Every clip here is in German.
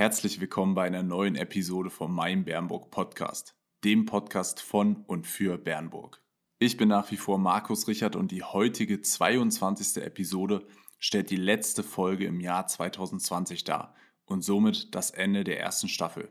Herzlich willkommen bei einer neuen Episode vom Mein Bernburg Podcast, dem Podcast von und für Bernburg. Ich bin nach wie vor Markus Richard und die heutige 22. Episode stellt die letzte Folge im Jahr 2020 dar und somit das Ende der ersten Staffel.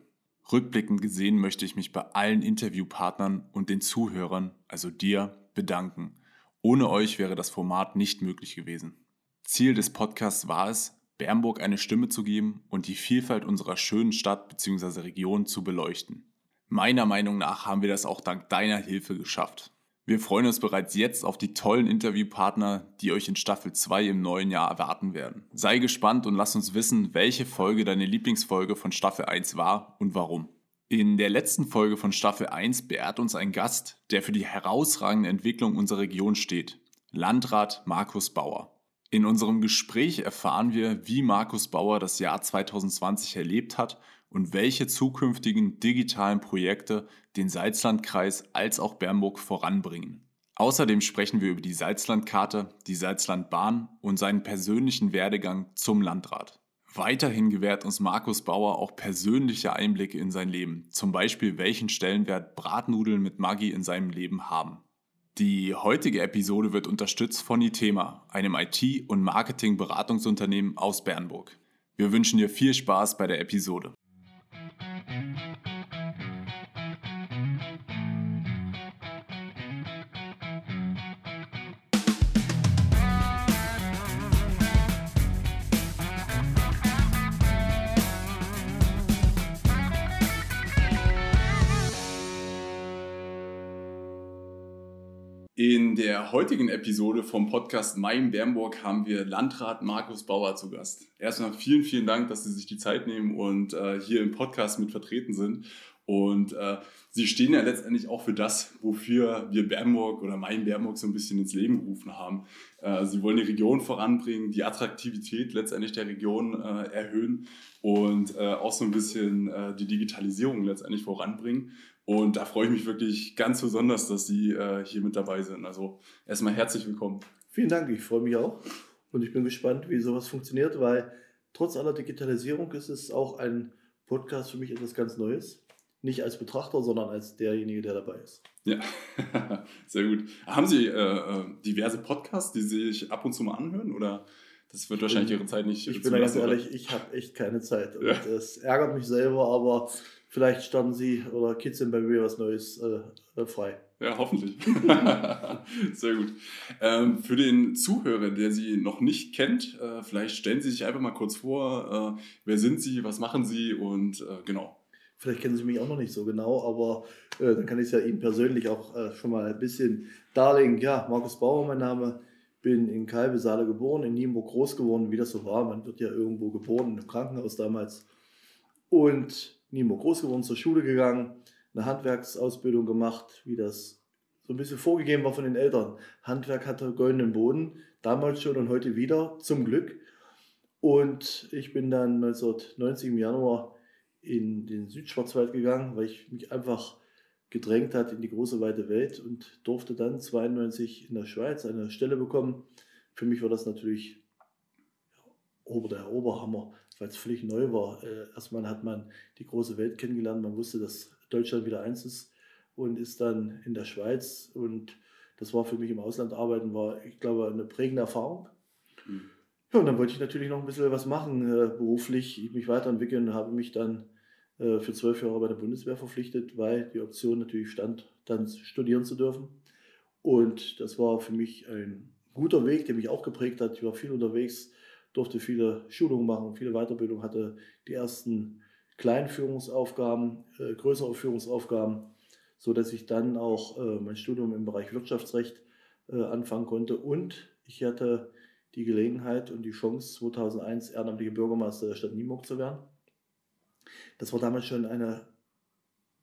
Rückblickend gesehen möchte ich mich bei allen Interviewpartnern und den Zuhörern, also dir, bedanken. Ohne euch wäre das Format nicht möglich gewesen. Ziel des Podcasts war es, Bernburg eine Stimme zu geben und die Vielfalt unserer schönen Stadt bzw. Region zu beleuchten. Meiner Meinung nach haben wir das auch dank deiner Hilfe geschafft. Wir freuen uns bereits jetzt auf die tollen Interviewpartner, die euch in Staffel 2 im neuen Jahr erwarten werden. Sei gespannt und lass uns wissen, welche Folge deine Lieblingsfolge von Staffel 1 war und warum. In der letzten Folge von Staffel 1 beehrt uns ein Gast, der für die herausragende Entwicklung unserer Region steht. Landrat Markus Bauer. In unserem Gespräch erfahren wir, wie Markus Bauer das Jahr 2020 erlebt hat und welche zukünftigen digitalen Projekte den Salzlandkreis als auch Bernburg voranbringen. Außerdem sprechen wir über die Salzlandkarte, die Salzlandbahn und seinen persönlichen Werdegang zum Landrat. Weiterhin gewährt uns Markus Bauer auch persönliche Einblicke in sein Leben, zum Beispiel welchen Stellenwert Bratnudeln mit Maggi in seinem Leben haben. Die heutige Episode wird unterstützt von Itema, einem IT- und Marketing-Beratungsunternehmen aus Bernburg. Wir wünschen dir viel Spaß bei der Episode. In der heutigen Episode vom Podcast Mein Bernburg haben wir Landrat Markus Bauer zu Gast. Erstmal vielen, vielen Dank, dass Sie sich die Zeit nehmen und äh, hier im Podcast mit vertreten sind. Und äh, Sie stehen ja letztendlich auch für das, wofür wir Bernburg oder Mein Bernburg so ein bisschen ins Leben gerufen haben. Äh, Sie wollen die Region voranbringen, die Attraktivität letztendlich der Region äh, erhöhen und äh, auch so ein bisschen äh, die Digitalisierung letztendlich voranbringen. Und da freue ich mich wirklich ganz besonders, dass Sie äh, hier mit dabei sind. Also erstmal herzlich willkommen. Vielen Dank, ich freue mich auch. Und ich bin gespannt, wie sowas funktioniert, weil trotz aller Digitalisierung ist es auch ein Podcast für mich etwas ganz Neues. Nicht als Betrachter, sondern als derjenige, der dabei ist. Ja, sehr gut. Haben Sie äh, äh, diverse Podcasts, die Sie sich ab und zu mal anhören? Oder das wird wahrscheinlich Ihre Zeit nicht. Ich bin ganz ehrlich, ich habe echt keine Zeit. Und ja. das ärgert mich selber, aber vielleicht starten Sie oder kitzeln bei mir was Neues äh, frei. Ja, hoffentlich. Sehr gut. Ähm, für den Zuhörer, der Sie noch nicht kennt, äh, vielleicht stellen Sie sich einfach mal kurz vor, äh, wer sind Sie, was machen Sie und äh, genau. Vielleicht kennen Sie mich auch noch nicht so genau, aber äh, dann kann ich es ja Ihnen persönlich auch äh, schon mal ein bisschen darlegen. Ja, Markus Bauer, mein Name. Bin in Kalbesaale geboren, in Nienburg groß geworden, wie das so war. Man wird ja irgendwo geboren, im Krankenhaus damals. Und Nimo groß geworden, zur Schule gegangen, eine Handwerksausbildung gemacht, wie das so ein bisschen vorgegeben war von den Eltern. Handwerk hatte goldenen Boden, damals schon und heute wieder, zum Glück. Und ich bin dann 1990 im Januar in den Südschwarzwald gegangen, weil ich mich einfach gedrängt hat in die große weite Welt und durfte dann 92 in der Schweiz eine Stelle bekommen. Für mich war das natürlich Ober der Oberhammer weil es völlig neu war. Äh, erstmal hat man die große Welt kennengelernt, man wusste, dass Deutschland wieder eins ist und ist dann in der Schweiz und das war für mich im Ausland arbeiten, war, ich glaube, eine prägende Erfahrung. Mhm. Ja, und dann wollte ich natürlich noch ein bisschen was machen, äh, beruflich, mich weiterentwickeln, habe mich dann äh, für zwölf Jahre bei der Bundeswehr verpflichtet, weil die Option natürlich stand, dann studieren zu dürfen. Und das war für mich ein guter Weg, der mich auch geprägt hat. Ich war viel unterwegs, durfte viele Schulungen machen, viele Weiterbildungen, hatte die ersten kleinen Führungsaufgaben, äh, größere Führungsaufgaben, so dass ich dann auch äh, mein Studium im Bereich Wirtschaftsrecht äh, anfangen konnte und ich hatte die Gelegenheit und die Chance 2001 ehrenamtlicher Bürgermeister der Stadt Nienburg zu werden. Das war damals schon eine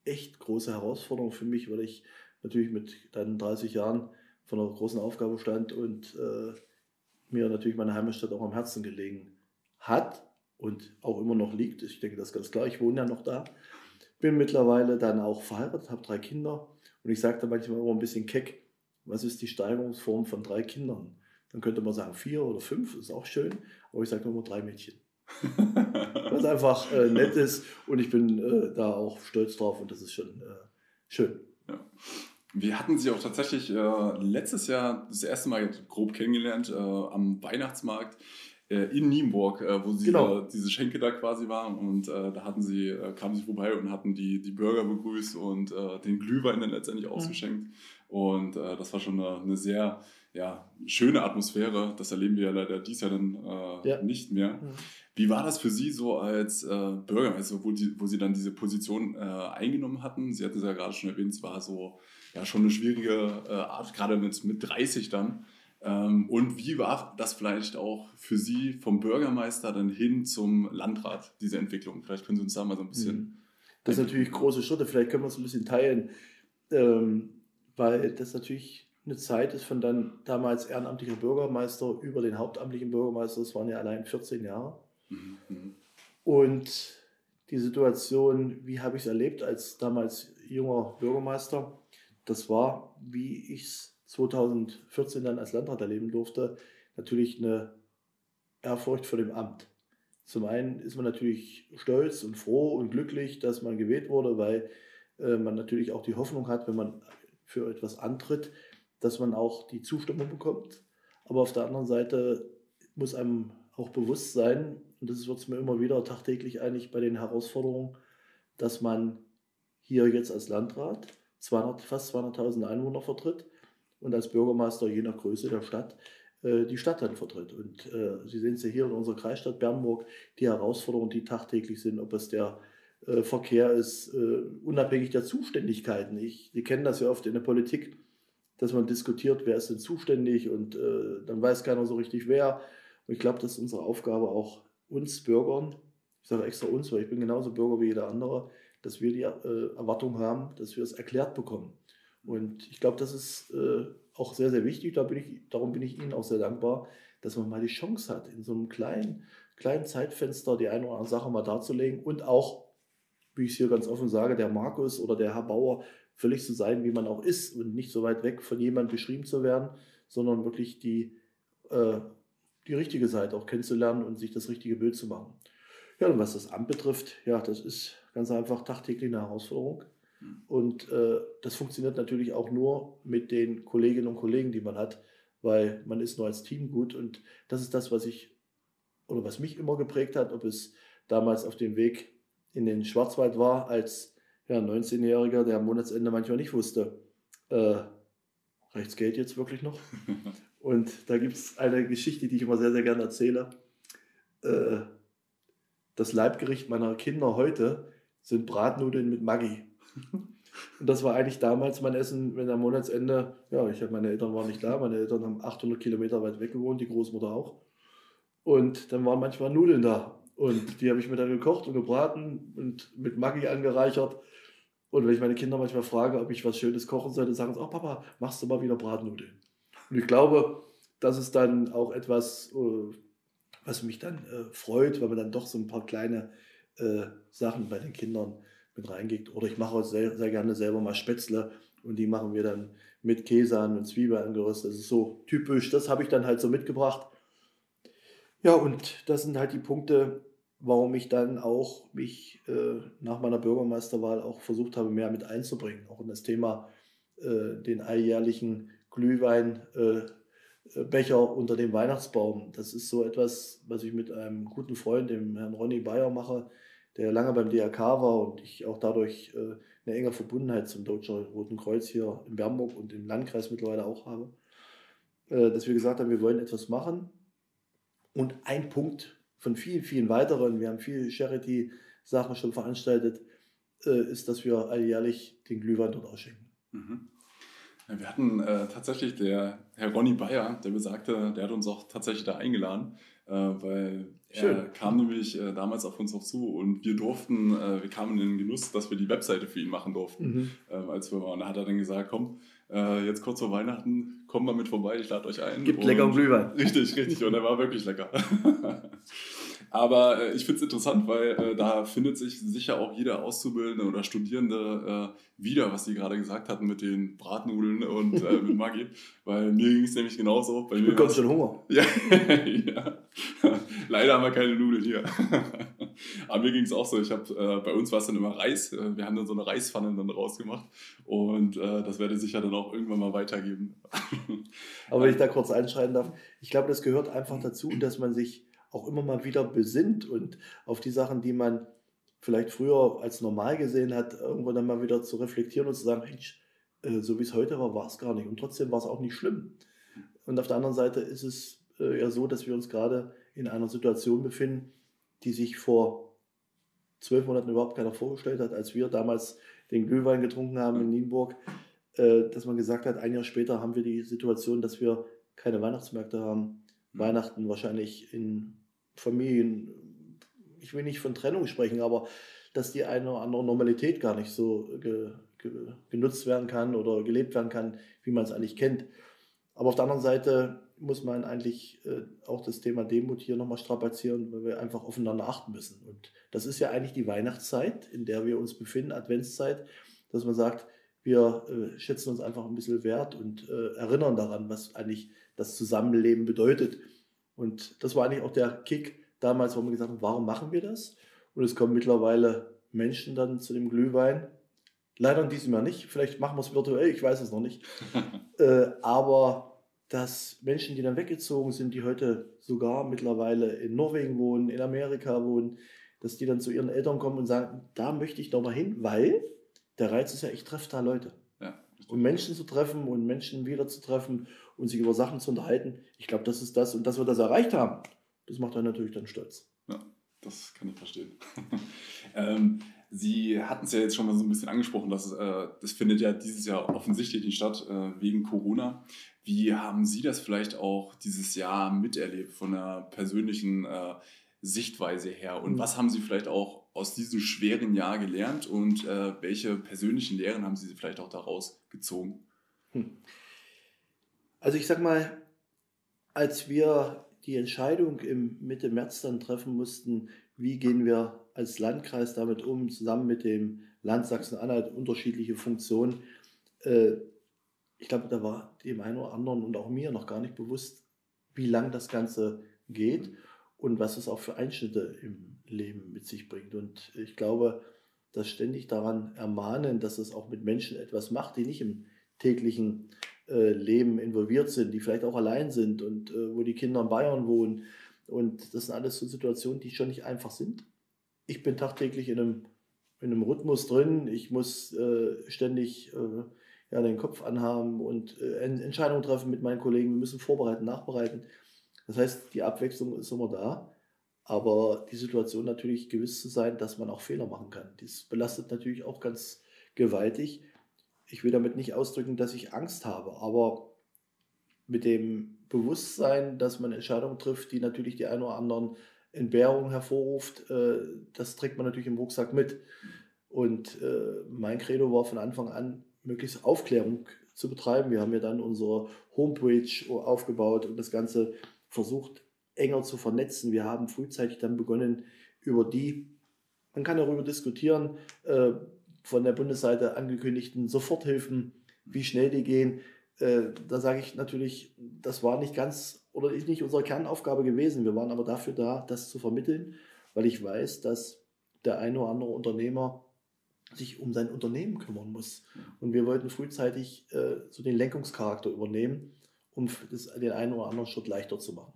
echt große Herausforderung für mich, weil ich natürlich mit dann 30 Jahren von einer großen Aufgabe stand und äh, mir natürlich meine Heimatstadt auch am Herzen gelegen hat und auch immer noch liegt. Ich denke, das ist ganz klar. Ich wohne ja noch da. Bin mittlerweile dann auch verheiratet, habe drei Kinder und ich sage da manchmal immer ein bisschen keck, was ist die Steigerungsform von drei Kindern? Dann könnte man sagen vier oder fünf, ist auch schön, aber ich sage immer drei Mädchen. Was einfach äh, nett ist und ich bin äh, da auch stolz drauf und das ist schon äh, schön. Ja. Wir hatten sie auch tatsächlich äh, letztes Jahr das erste Mal grob kennengelernt äh, am Weihnachtsmarkt äh, in Nienburg, äh, wo sie genau. äh, diese Schenke da quasi waren und äh, da hatten sie, äh, kamen sie vorbei und hatten die, die Burger begrüßt und äh, den Glühwein dann letztendlich mhm. ausgeschenkt. Und das war schon eine, eine, sehr ja, schöne Atmosphäre. Das erleben wir ja leider dies Jahr dann ja. nicht mehr. Mhm. Wie war das für Sie so als Bürgermeister, wo, die, wo Sie dann diese Position eingenommen hatten? Sie hatten es ja gerade schon erwähnt, es war so ja, schon eine schwierige Art, gerade mit, mit 30 dann. Ähm, und wie war das vielleicht auch für Sie vom Bürgermeister dann hin zum Landrat, diese Entwicklung? Vielleicht können Sie uns da mal so ein bisschen. Mhm. Das sind natürlich große Schritte, vielleicht können wir es ein bisschen teilen, ähm, weil das natürlich eine Zeit ist von dann damals ehrenamtlicher Bürgermeister über den hauptamtlichen Bürgermeister, das waren ja allein 14 Jahre. Mhm. mhm. Und die Situation, wie habe ich es erlebt als damals junger Bürgermeister, das war, wie ich es 2014 dann als Landrat erleben durfte, natürlich eine Ehrfurcht vor dem Amt. Zum einen ist man natürlich stolz und froh und glücklich, dass man gewählt wurde, weil äh, man natürlich auch die Hoffnung hat, wenn man für etwas antritt, dass man auch die Zustimmung bekommt. Aber auf der anderen Seite muss einem auch bewusst sein, und das wird es mir immer wieder tagtäglich eigentlich bei den Herausforderungen, dass man hier jetzt als Landrat 200, fast 200.000 Einwohner vertritt und als Bürgermeister je nach Größe der Stadt äh, die Stadt dann vertritt. Und äh, Sie sehen es ja hier in unserer Kreisstadt Bernburg, die Herausforderungen, die tagtäglich sind, ob es der äh, Verkehr ist, äh, unabhängig der Zuständigkeiten. Ich, Sie kennen das ja oft in der Politik, dass man diskutiert, wer ist denn zuständig und äh, dann weiß keiner so richtig wer. Und ich glaube, das ist unsere Aufgabe auch uns Bürgern, ich sage extra uns, weil ich bin genauso Bürger wie jeder andere, dass wir die äh, Erwartung haben, dass wir es erklärt bekommen. Und ich glaube, das ist äh, auch sehr, sehr wichtig. Da bin ich, darum bin ich Ihnen auch sehr dankbar, dass man mal die Chance hat, in so einem kleinen, kleinen Zeitfenster die eine oder andere Sache mal darzulegen und auch, wie ich es hier ganz offen sage, der Markus oder der Herr Bauer völlig zu sein, wie man auch ist und nicht so weit weg von jemandem beschrieben zu werden, sondern wirklich die, äh, die richtige Seite auch kennenzulernen und sich das richtige Bild zu machen. Ja, und was das Amt betrifft, ja, das ist ganz einfach tagtäglich eine Herausforderung. Und äh, das funktioniert natürlich auch nur mit den Kolleginnen und Kollegen, die man hat, weil man ist nur als Team gut. Und das ist das, was ich oder was mich immer geprägt hat, ob es damals auf dem Weg in den Schwarzwald war, als ja, 19-Jähriger, der am Monatsende manchmal nicht wusste, äh, reicht's Geld jetzt wirklich noch? Und da gibt es eine Geschichte, die ich immer sehr, sehr gerne erzähle. Äh, das Leibgericht meiner Kinder heute sind Bratnudeln mit Maggi. Und das war eigentlich damals mein Essen, wenn am Monatsende, ja, ich meine Eltern waren nicht da, meine Eltern haben 800 Kilometer weit weg gewohnt, die Großmutter auch. Und dann waren manchmal Nudeln da. Und die habe ich mir dann gekocht und gebraten und mit Maggi angereichert. Und wenn ich meine Kinder manchmal frage, ob ich was Schönes kochen sollte, sagen sie, oh Papa, machst du mal wieder Bratnudeln. Und ich glaube, das ist dann auch etwas, äh, was mich dann äh, freut, weil man dann doch so ein paar kleine äh, Sachen bei den Kindern mit reingeht. Oder ich mache auch sehr, sehr gerne selber mal Spätzle und die machen wir dann mit Käse an und Zwiebeln angeröstet. Das ist so typisch, das habe ich dann halt so mitgebracht. Ja, und das sind halt die Punkte, warum ich dann auch mich äh, nach meiner Bürgermeisterwahl auch versucht habe, mehr mit einzubringen. Auch in das Thema äh, den alljährlichen Glühweinbecher äh, unter dem Weihnachtsbaum. Das ist so etwas, was ich mit einem guten Freund, dem Herrn Ronny Bayer, mache der lange beim DRK war und ich auch dadurch äh, eine enge Verbundenheit zum Deutschen Roten Kreuz hier in Bernburg und im Landkreis mittlerweile auch habe, äh, dass wir gesagt haben, wir wollen etwas machen. Und ein Punkt von vielen, vielen weiteren, wir haben viele Charity-Sachen schon veranstaltet, äh, ist, dass wir alljährlich den Glühwein dort ausschenken. Mhm. Wir hatten äh, tatsächlich der Herr Ronny Bayer, der besagte, der hat uns auch tatsächlich da eingeladen, weil Schön. er kam nämlich äh, damals auf uns auch zu und wir durften, äh, wir kamen in den Genuss, dass wir die Webseite für ihn machen durften, mhm. Ähm, als wir waren. Und da hat er dann gesagt, komm, äh, jetzt kurz vor Weihnachten, kommt mal mit vorbei, ich lade euch ein. Gibt und lecker Glühwein. Richtig, richtig. Und er war wirklich lecker. Aber äh, ich finde es interessant, weil äh, da findet sich sicher auch jeder Auszubildende oder Studierende äh, wieder, was Sie gerade gesagt hatten mit den Bratnudeln und äh, mit Maggi. Weil mir ging es nämlich genauso. Bei mir du bekommst schon Hunger. Ja, ja. Leider haben wir keine Nudeln hier. Aber mir ging es auch so. Ich habe äh, bei uns war es dann immer Reis. Äh, wir haben dann so eine Reispfanne dann rausgemacht. Und das werde ich sicher dann auch irgendwann mal weitergeben. Aber wenn ich da kurz einschreiten darf, ich glaube, das gehört einfach dazu, dass man sich auch immer mal wieder besinnt und auf die Sachen, die man vielleicht früher als normal gesehen hat, irgendwann dann mal wieder zu reflektieren und zu sagen, Mensch, äh, so wie es heute war, war es gar nicht. Und trotzdem war es auch nicht schlimm. Und auf der anderen Seite ist es äh, ja so, dass wir uns gerade in einer Situation befinden, die sich vor zwölf Monaten überhaupt keiner vorgestellt hat, als wir damals den Glühwein getrunken haben in Nienburg, äh, dass man gesagt hat, ein Jahr später haben wir die Situation, dass wir keine Weihnachtsmärkte haben. Mhm. Weihnachten wahrscheinlich in Familien, ich will nicht von Trennung sprechen, aber dass die eine oder andere Normalität gar nicht so ge, ge, genutzt werden kann oder gelebt werden kann, wie man es eigentlich kennt. Aber auf der anderen Seite muss man eigentlich äh, auch das Thema Demut hier nochmal strapazieren, weil wir einfach aufeinander achten müssen. Und das ist ja eigentlich die Weihnachtszeit, in der wir uns befinden, Adventszeit, dass man sagt, wir äh, schätzen uns einfach ein bisschen wert und äh, erinnern daran, was eigentlich das Zusammenleben bedeutet. Und das war eigentlich auch der Kick damals, wo wir gesagt haben, warum machen wir das? Und es kommen mittlerweile Menschen dann zu dem Glühwein. Leider in diesem Jahr nicht. Vielleicht machen wir es virtuell, ich weiß es noch nicht. äh, aber dass Menschen, die dann weggezogen sind, die heute sogar mittlerweile in Norwegen wohnen, in Amerika wohnen, dass die dann zu ihren Eltern kommen und sagen, da möchte ich doch mal hin, weil der Reiz ist ja, ich treffe da Leute. Ja, und Menschen zu treffen und Menschen wieder zu treffen und sich über Sachen zu unterhalten. Ich glaube, das ist das. Und dass wir das erreicht haben, das macht einen natürlich dann stolz. Ja, das kann ich verstehen. ähm, Sie hatten es ja jetzt schon mal so ein bisschen angesprochen, dass äh, das findet ja dieses Jahr offensichtlich nicht statt äh, wegen Corona. Wie haben Sie das vielleicht auch dieses Jahr miterlebt von der persönlichen äh, Sichtweise her? Und mhm. was haben Sie vielleicht auch aus diesem schweren Jahr gelernt und äh, welche persönlichen Lehren haben Sie vielleicht auch daraus gezogen? Hm. Also ich sag mal, als wir die Entscheidung im Mitte März dann treffen mussten, wie gehen wir als Landkreis damit um, zusammen mit dem Land Sachsen-Anhalt, unterschiedliche Funktionen. Äh, ich glaube, da war dem einen oder anderen und auch mir noch gar nicht bewusst, wie lang das Ganze geht und was es auch für Einschnitte im Leben mit sich bringt. Und ich glaube, dass ständig daran ermahnen, dass es auch mit Menschen etwas macht, die nicht im täglichen äh, Leben involviert sind, die vielleicht auch allein sind und äh, wo die Kinder in Bayern wohnen. Und das sind alles so Situationen, die schon nicht einfach sind. Ich bin tagtäglich in einem, in einem Rhythmus drin. Ich muss äh, ständig äh, ja, den Kopf anhaben und äh, Entscheidungen treffen mit meinen Kollegen. Wir müssen vorbereiten, nachbereiten. Das heißt, die Abwechslung ist immer da. Aber die Situation natürlich gewiss zu sein, dass man auch Fehler machen kann. Das belastet natürlich auch ganz gewaltig ich will damit nicht ausdrücken, dass ich Angst habe, aber mit dem Bewusstsein, dass man Entscheidungen trifft, die natürlich die ein oder anderen Entbehrungen hervorruft, äh, das trägt man natürlich im Rucksack mit. Und äh, mein Credo war von Anfang an, möglichst Aufklärung zu betreiben. Wir haben ja dann unsere Homepage aufgebaut und das Ganze versucht enger zu vernetzen. Wir haben frühzeitig dann begonnen, über die, man kann darüber diskutieren, äh, von der Bundesseite angekündigten Soforthilfen, wie schnell die gehen. Äh, da sage ich natürlich, das war nicht ganz oder ist nicht unsere Kernaufgabe gewesen. Wir waren aber dafür da, das zu vermitteln, weil ich weiß, dass der eine oder andere Unternehmer sich um sein Unternehmen kümmern muss. Und wir wollten frühzeitig äh, so den Lenkungscharakter übernehmen, um das, den einen oder anderen Schritt leichter zu machen.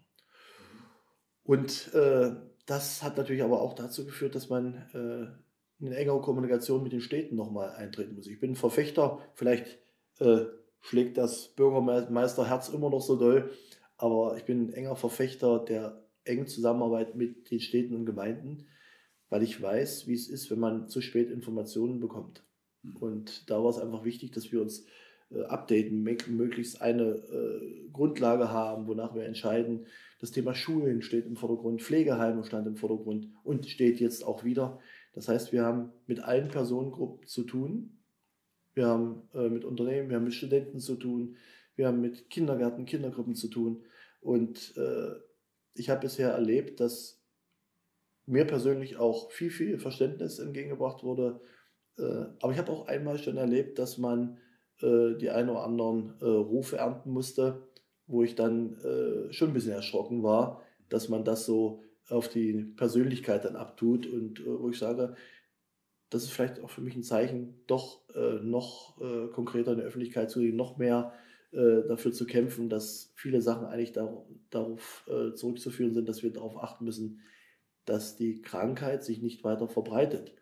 Und äh, das hat natürlich aber auch dazu geführt, dass man äh, in engere Kommunikation mit den Städten nochmal eintreten muss. Ich bin ein Verfechter, vielleicht äh, schlägt das Bürgermeisterherz immer noch so doll, aber ich bin ein enger Verfechter der engen Zusammenarbeit mit den Städten und Gemeinden, weil ich weiß, wie es ist, wenn man zu spät Informationen bekommt. Hm. Und da war es einfach wichtig, dass wir uns äh, updaten, möglichst eine äh, Grundlage haben, wonach wir entscheiden. Das Thema Schulen steht im Vordergrund, Pflegeheime stand im Vordergrund und steht jetzt auch wieder. Das heißt, wir haben mit allen Personengruppen zu tun. Wir haben äh, mit Unternehmen, wir haben mit Studenten zu tun, wir haben mit Kindergärten, Kindergruppen zu tun. Und äh, ich habe bisher erlebt, dass mir persönlich auch viel, viel Verständnis entgegengebracht wurde. Äh, aber ich habe auch einmal schon erlebt, dass man äh, die ein oder anderen äh, Rufe ernten musste, wo ich dann äh, schon ein bisschen erschrocken war, dass man das so auf die Persönlichkeit dann abtut und äh, wo ich sage, das ist vielleicht auch für mich ein Zeichen, doch äh, noch äh, konkreter in der Öffentlichkeit zu gehen, noch mehr äh, dafür zu kämpfen, dass viele Sachen eigentlich dar darauf äh, zurückzuführen sind, dass wir darauf achten müssen, dass die Krankheit sich nicht weiter verbreitet.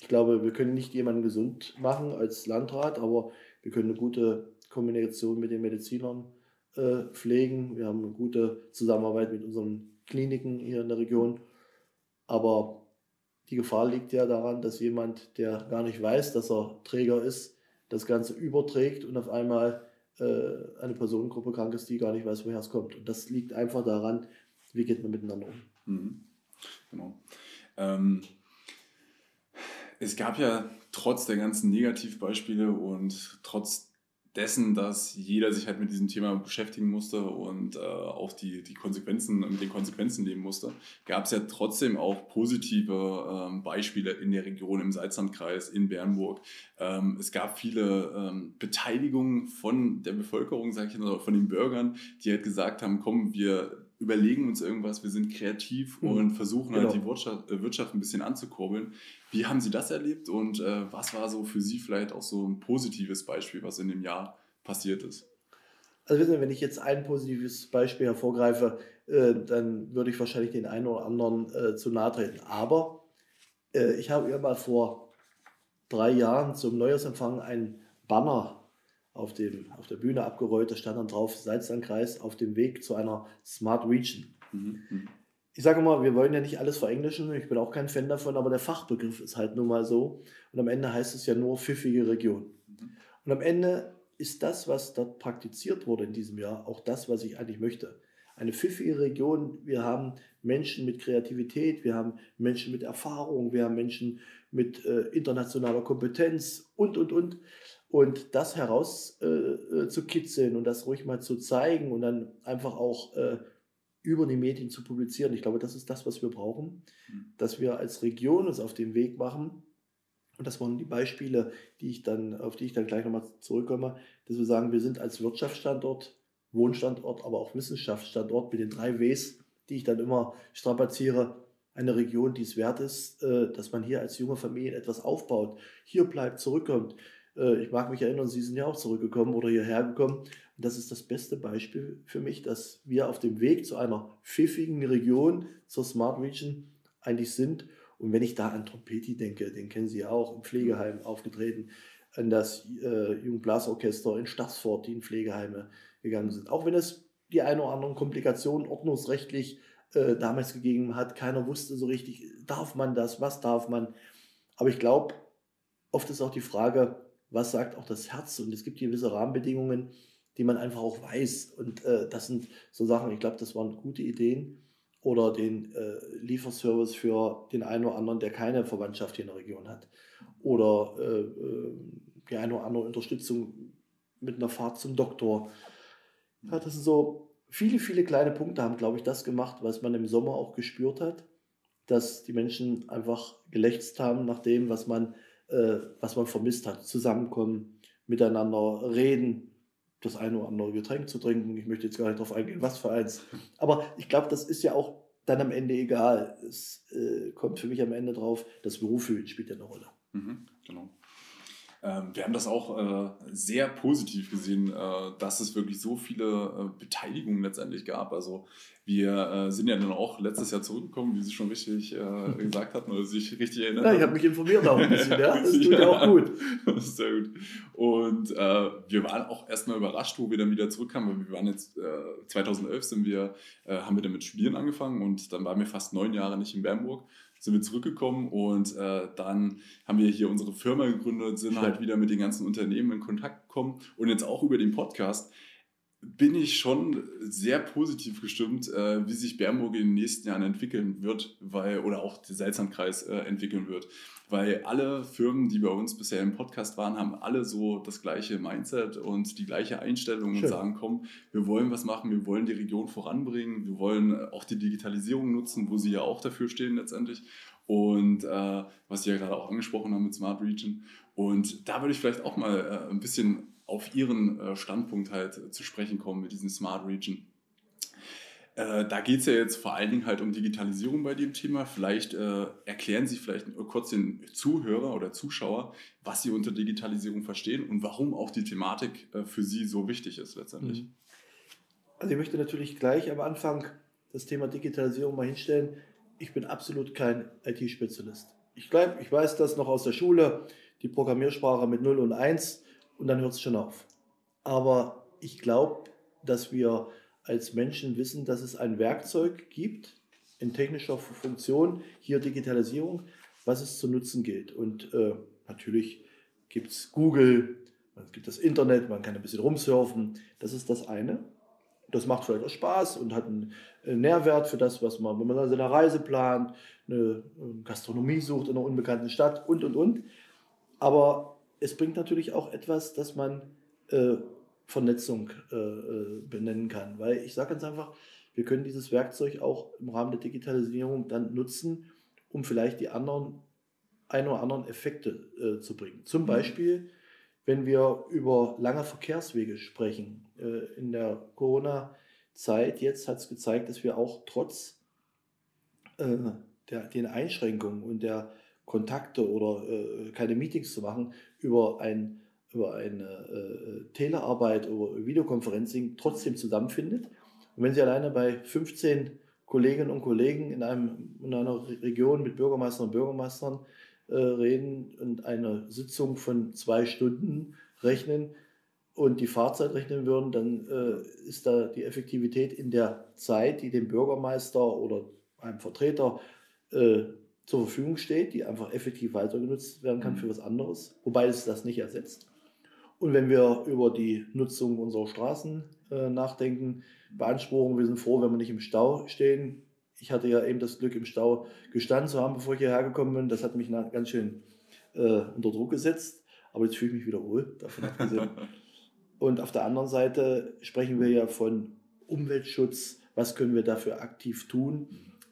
Ich glaube, wir können nicht jemanden gesund machen als Landrat, aber wir können eine gute Kommunikation mit den Medizinern äh, pflegen. Wir haben eine gute Zusammenarbeit mit unseren Kliniken hier in der Region. Aber die Gefahr liegt ja daran, dass jemand, der gar nicht weiß, dass er Träger ist, das Ganze überträgt und auf einmal äh, eine Personengruppe krank ist, die gar nicht weiß, woher es kommt. Und das liegt einfach daran, wie geht man miteinander um. Mhm. Genau. Ähm, es gab ja trotz der ganzen Negativbeispiele und trotz dessen, dass jeder sich halt mit diesem Thema beschäftigen musste und äh, auch die, die Konsequenzen, mit den Konsequenzen leben musste, gab es ja trotzdem auch positive ähm, Beispiele in der Region, im Salzlandkreis, in Bernburg. Ähm, es gab viele ähm, Beteiligungen von der Bevölkerung, sage ich mal, von den Bürgern, die halt gesagt haben, komm, wir überlegen uns irgendwas, wir sind kreativ mhm. und versuchen halt genau. halt die Wirtschaft, äh, Wirtschaft, ein bisschen anzukurbeln. Wie haben Sie das erlebt und äh, was war so für Sie vielleicht auch so ein positives Beispiel, was in dem Jahr passiert ist? Also wissen Sie, wenn ich jetzt ein positives Beispiel hervorgreife, äh, dann würde ich wahrscheinlich den einen oder anderen äh, zu nahe treten. Aber äh, ich habe ja mal vor drei Jahren zum Neujahrsempfang ein Banner auf, dem, auf der Bühne abgerollt. Da stand dann drauf Salzlandkreis auf dem Weg zu einer Smart Region. Mhm. mhm. Ich sage mal, wir wollen ja nicht alles verenglischen. Ich bin auch kein Fan davon, aber der Fachbegriff ist halt nun mal so. Und am Ende heißt es ja nur pfiffige Region. Mhm. Und am Ende ist das, was dort praktiziert wurde in diesem Jahr, auch das, was ich eigentlich möchte. Eine pfiffige Region. Wir haben Menschen mit Kreativität, wir haben Menschen mit Erfahrung, wir haben Menschen mit äh, internationaler Kompetenz und, und, und. Und das heraus äh, äh, und das ruhig mal zu zeigen und dann einfach auch äh, über die Medien zu publizieren. Ich glaube, das ist das, was wir brauchen, mhm. dass wir als Region uns auf den Weg machen. Und das waren die Beispiele, die ich dann, auf die ich dann gleich nochmal zurückkomme, dass wir sagen, wir sind als Wirtschaftsstandort, Wohnstandort, aber auch Wissenschaftsstandort mit den drei Ws, die ich dann immer strapaziere, eine Region, die es wert ist, äh, dass man hier als junge Familie etwas aufbaut, hier bleibt, zurückkommt. Äh, ich mag mich erinnern, Sie sind ja auch zurückgekommen oder hierher gekommen. Und das ist das beste Beispiel für mich, dass wir auf dem Weg zu einer pfiffigen Region, zur Smart Region eigentlich sind. Und wenn ich da an Trompeti denke, den kennen Sie ja auch, im Pflegeheim aufgetreten, an das äh, Jugendblasorchester in Stassfurt, die in Pflegeheime gegangen sind. Auch wenn es die eine oder andere Komplikation ordnungsrechtlich äh, damals gegeben hat, keiner wusste so richtig, darf man das, was darf man. Aber ich glaube, oft ist auch die Frage, was sagt auch das Herz. Und es gibt gewisse Rahmenbedingungen, die man einfach auch weiß. Und äh, das sind so Sachen, ich glaube, das waren gute Ideen. Oder den äh, Lieferservice für den einen oder anderen, der keine Verwandtschaft hier in der Region hat. Oder äh, äh die eine oder andere Unterstützung mit einer Fahrt zum Doktor. Ja, das sind so viele, viele kleine Punkte, haben, glaube ich, das gemacht, was man im Sommer auch gespürt hat, dass die Menschen einfach gelächzt haben nach dem, was man äh, was man vermisst hat. Zusammenkommen, miteinander reden, das eine oder andere Getränk zu trinken. Ich möchte jetzt gar nicht darauf eingehen, was für eins. Aber ich glaube, das ist ja auch dann am Ende egal. Es äh, kommt für mich am Ende drauf, das Berufsfühlen spielt ja eine Rolle. Mhm, genau. Ähm, wir haben das auch äh, sehr positiv gesehen, äh, dass es wirklich so viele äh, Beteiligungen letztendlich gab. Also wir sind ja dann auch letztes Jahr zurückgekommen, wie Sie schon richtig gesagt hatten oder sich richtig erinnern. Ja, ich habe mich informiert auch ein bisschen, ja. Das tut ja auch gut. Das ist sehr gut. Und wir waren auch erstmal überrascht, wo wir dann wieder zurückkamen, weil wir waren jetzt 2011 sind wir, haben wir dann mit Studieren angefangen und dann waren wir fast neun Jahre nicht in Bernburg sind wir zurückgekommen und äh, dann haben wir hier unsere Firma gegründet, sind Schön. halt wieder mit den ganzen Unternehmen in Kontakt gekommen und jetzt auch über den Podcast. Bin ich schon sehr positiv gestimmt, äh, wie sich Bernburg in den nächsten Jahren entwickeln wird, weil, oder auch der Salzlandkreis äh, entwickeln wird. Weil alle Firmen, die bei uns bisher im Podcast waren, haben alle so das gleiche Mindset und die gleiche Einstellung Schön. und sagen, komm, wir wollen was machen, wir wollen die Region voranbringen, wir wollen auch die Digitalisierung nutzen, wo sie ja auch dafür stehen letztendlich. Und äh, was Sie ja gerade auch angesprochen haben mit Smart Region. Und da würde ich vielleicht auch mal äh, ein bisschen auf Ihren äh, Standpunkt halt zu sprechen kommen mit diesem Smart Region. Äh, da geht es ja jetzt vor allen Dingen halt um Digitalisierung bei dem Thema. Vielleicht äh, erklären Sie vielleicht kurz den Zuhörer oder Zuschauer, was Sie unter Digitalisierung verstehen und warum auch die Thematik äh, für Sie so wichtig ist letztendlich. Mhm. Also ich möchte natürlich gleich am Anfang das Thema Digitalisierung mal hinstellen. Ich bin absolut kein IT-Spezialist. Ich glaube, ich weiß das noch aus der Schule, die Programmiersprache mit 0 und 1 und dann hört es schon auf. Aber ich glaube, dass wir als Menschen wissen, dass es ein Werkzeug gibt in technischer Funktion, hier Digitalisierung, was es zu nutzen gilt. Und äh, natürlich gibt es Google, es gibt das Internet, man kann ein bisschen rumsurfen. Das ist das eine. Das macht vielleicht auch Spaß und hat einen Nährwert für das, was man, wenn man seine Reise plant, eine Gastronomie sucht in einer unbekannten Stadt und und und. Aber es bringt natürlich auch etwas, das man äh, Vernetzung äh, äh, benennen kann. Weil ich sage ganz einfach, wir können dieses Werkzeug auch im Rahmen der Digitalisierung dann nutzen, um vielleicht die anderen, ein oder anderen Effekte äh, zu bringen. Zum mhm. Beispiel, wenn wir über lange Verkehrswege sprechen. Äh, in der Corona-Zeit jetzt hat es gezeigt, dass wir auch trotz äh, der, den Einschränkungen und der Kontakte oder äh, keine Meetings zu machen, über, ein, über eine äh, Telearbeit, über Videoconferencing trotzdem zusammenfindet. Und wenn Sie alleine bei 15 Kolleginnen und Kollegen in, einem, in einer Region mit Bürgermeistern und Bürgermeistern äh, reden und eine Sitzung von zwei Stunden rechnen und die Fahrzeit rechnen würden, dann äh, ist da die Effektivität in der Zeit, die dem Bürgermeister oder einem Vertreter äh, zur Verfügung steht, die einfach effektiv weitergenutzt werden kann mhm. für was anderes, wobei es das nicht ersetzt. Und wenn wir über die Nutzung unserer Straßen äh, nachdenken, beanspruchen, wir sind froh, wenn wir nicht im Stau stehen. Ich hatte ja eben das Glück, im Stau gestanden zu haben, bevor ich hierher gekommen bin. Das hat mich ganz schön äh, unter Druck gesetzt. Aber jetzt fühle ich mich wieder wohl, davon abgesehen. Und auf der anderen Seite sprechen wir ja von Umweltschutz. Was können wir dafür aktiv tun?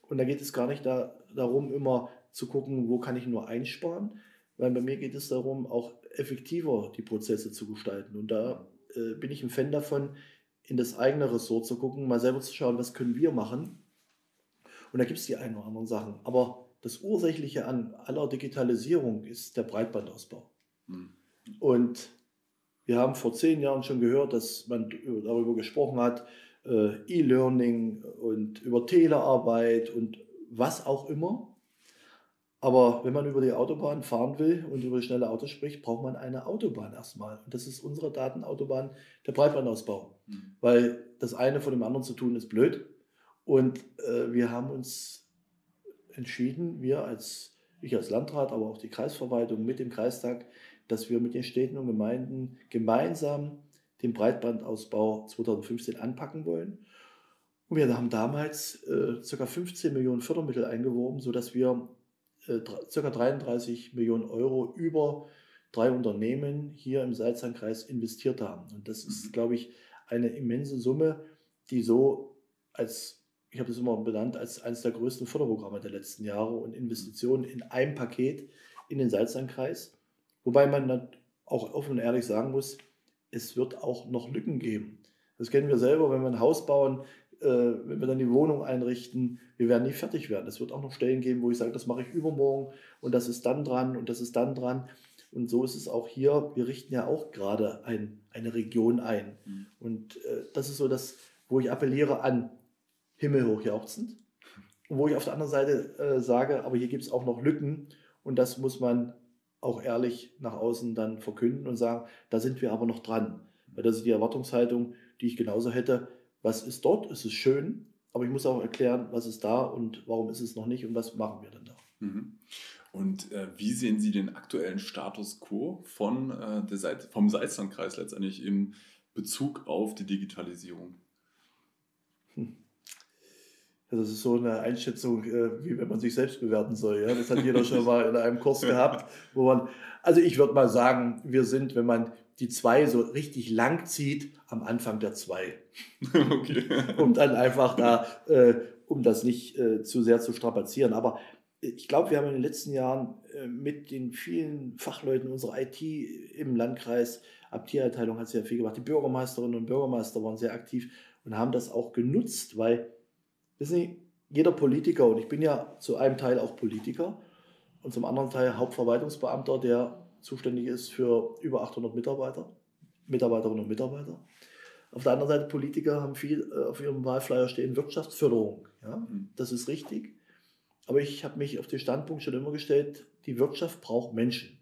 Und da geht es gar nicht da, darum, immer zu gucken, wo kann ich nur einsparen, weil bei mir geht es darum, auch effektiver die Prozesse zu gestalten. Und da äh, bin ich ein Fan davon, in das eigene Ressort zu gucken, mal selber zu schauen, was können wir machen. Und da gibt es die ein oder anderen Sachen. Aber das Ursächliche an aller Digitalisierung ist der Breitbandausbau. Mhm. Und wir haben vor zehn Jahren schon gehört, dass man darüber gesprochen hat, äh, E-Learning und über Telearbeit und was auch immer. Aber wenn man über die Autobahn fahren will und über schnelle Autos spricht, braucht man eine Autobahn erstmal. Und das ist unsere Datenautobahn, der Breitbandausbau. Mhm. Weil das eine von dem anderen zu tun ist blöd. Und äh, wir haben uns entschieden, wir als, ich als Landrat, aber auch die Kreisverwaltung mit dem Kreistag, dass wir mit den Städten und Gemeinden gemeinsam den Breitbandausbau 2015 anpacken wollen. Und wir haben damals äh, ca. 15 Millionen Fördermittel eingeworben, sodass wir äh, ca. 33 Millionen Euro über drei Unternehmen hier im Salzlandkreis investiert haben. Und das ist, mhm. glaube ich, eine immense Summe, die so als, ich habe das immer benannt, als eines der größten Förderprogramme der letzten Jahre und Investitionen in einem Paket in den Salzlandkreis. Wobei man dann auch offen und ehrlich sagen muss, es wird auch noch Lücken geben. Das kennen wir selber, wenn wir ein Haus bauen, wenn wir dann die Wohnung einrichten, wir werden nie fertig werden. Es wird auch noch Stellen geben, wo ich sage, das mache ich übermorgen und das ist dann dran und das ist dann dran. Und so ist es auch hier. Wir richten ja auch gerade ein, eine Region ein. Mhm. Und äh, das ist so das, wo ich appelliere an himmelhoch jauchzend. Und wo ich auf der anderen Seite äh, sage, aber hier gibt es auch noch Lücken und das muss man auch ehrlich nach außen dann verkünden und sagen, da sind wir aber noch dran. Weil das ist die Erwartungshaltung, die ich genauso hätte. Was ist dort? Es ist schön, aber ich muss auch erklären, was ist da und warum ist es noch nicht und was machen wir denn da. Mhm. Und äh, wie sehen Sie den aktuellen Status quo von, äh, der Seite, vom Salzlandkreis letztendlich im Bezug auf die Digitalisierung? Hm. Das ist so eine Einschätzung, äh, wie wenn man sich selbst bewerten soll. Ja? Das hat jeder schon mal in einem Kurs gehabt, wo man, also ich würde mal sagen, wir sind, wenn man die zwei so richtig lang zieht, am Anfang der zwei. Okay. um dann einfach da, äh, um das nicht äh, zu sehr zu strapazieren. Aber ich glaube, wir haben in den letzten Jahren äh, mit den vielen Fachleuten unserer IT im Landkreis, Abtierabteilung hat sehr viel gemacht, die Bürgermeisterinnen und Bürgermeister waren sehr aktiv und haben das auch genutzt, weil Wissen Sie, jeder Politiker, und ich bin ja zu einem Teil auch Politiker und zum anderen Teil Hauptverwaltungsbeamter, der zuständig ist für über 800 Mitarbeiter, Mitarbeiterinnen und Mitarbeiter. Auf der anderen Seite Politiker haben viel äh, auf ihrem Wahlflyer stehen Wirtschaftsförderung. Ja? Mhm. Das ist richtig. Aber ich habe mich auf den Standpunkt schon immer gestellt, die Wirtschaft braucht Menschen.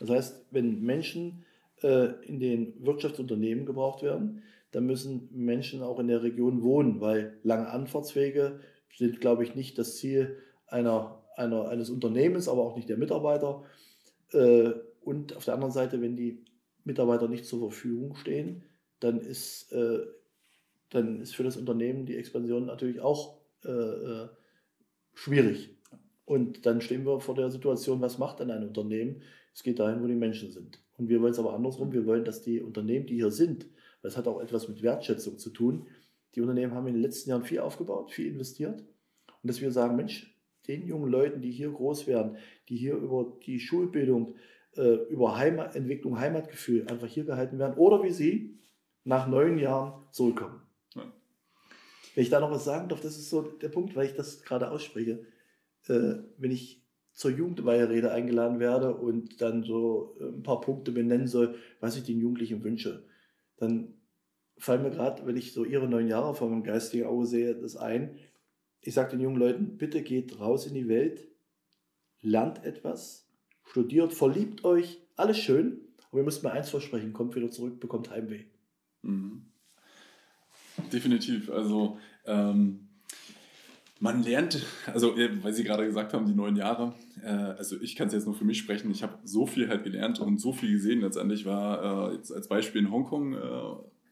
Das heißt, wenn Menschen äh, in den Wirtschaftsunternehmen gebraucht werden, dann müssen Menschen auch in der Region wohnen, weil lange Anfahrtswege sind, glaube ich, nicht das Ziel einer, einer, eines Unternehmens, aber auch nicht der Mitarbeiter. Äh, und auf der anderen Seite, wenn die Mitarbeiter nicht zur Verfügung stehen, dann ist, äh, dann ist für das Unternehmen die Expansion natürlich auch äh, schwierig. Und dann stehen wir vor der Situation, was macht denn ein Unternehmen? Es geht dahin, wo die Menschen sind. Und wir wollen es aber andersrum. Wir wollen, dass die Unternehmen, die hier sind, das hat auch etwas mit Wertschätzung zu tun. Die Unternehmen haben in den letzten Jahren viel aufgebaut, viel investiert. Und dass wir sagen, Mensch, den jungen Leuten, die hier groß werden, die hier über die Schulbildung, äh, über Heimatentwicklung, Heimatgefühl einfach hier gehalten werden oder wie sie nach neun Jahren zurückkommen. Ja. Wenn ich da noch was sagen darf, das ist so der Punkt, weil ich das gerade ausspreche. Äh, wenn ich zur Jugendweiherrede eingeladen werde und dann so äh, ein paar Punkte benennen soll, was ich den Jugendlichen wünsche, dann fallen mir gerade, wenn ich so ihre neun Jahre vor meinem geistigen Auge sehe, das ein. Ich sage den jungen Leuten, bitte geht raus in die Welt, lernt etwas, studiert, verliebt euch, alles schön, aber ihr müsst mir eins versprechen, kommt wieder zurück, bekommt Heimweh. Mhm. Definitiv. Also ähm, man lernt, also weil Sie gerade gesagt haben, die neun Jahre, äh, also ich kann es jetzt nur für mich sprechen, ich habe so viel halt gelernt und so viel gesehen. Letztendlich war äh, jetzt als Beispiel in Hongkong äh,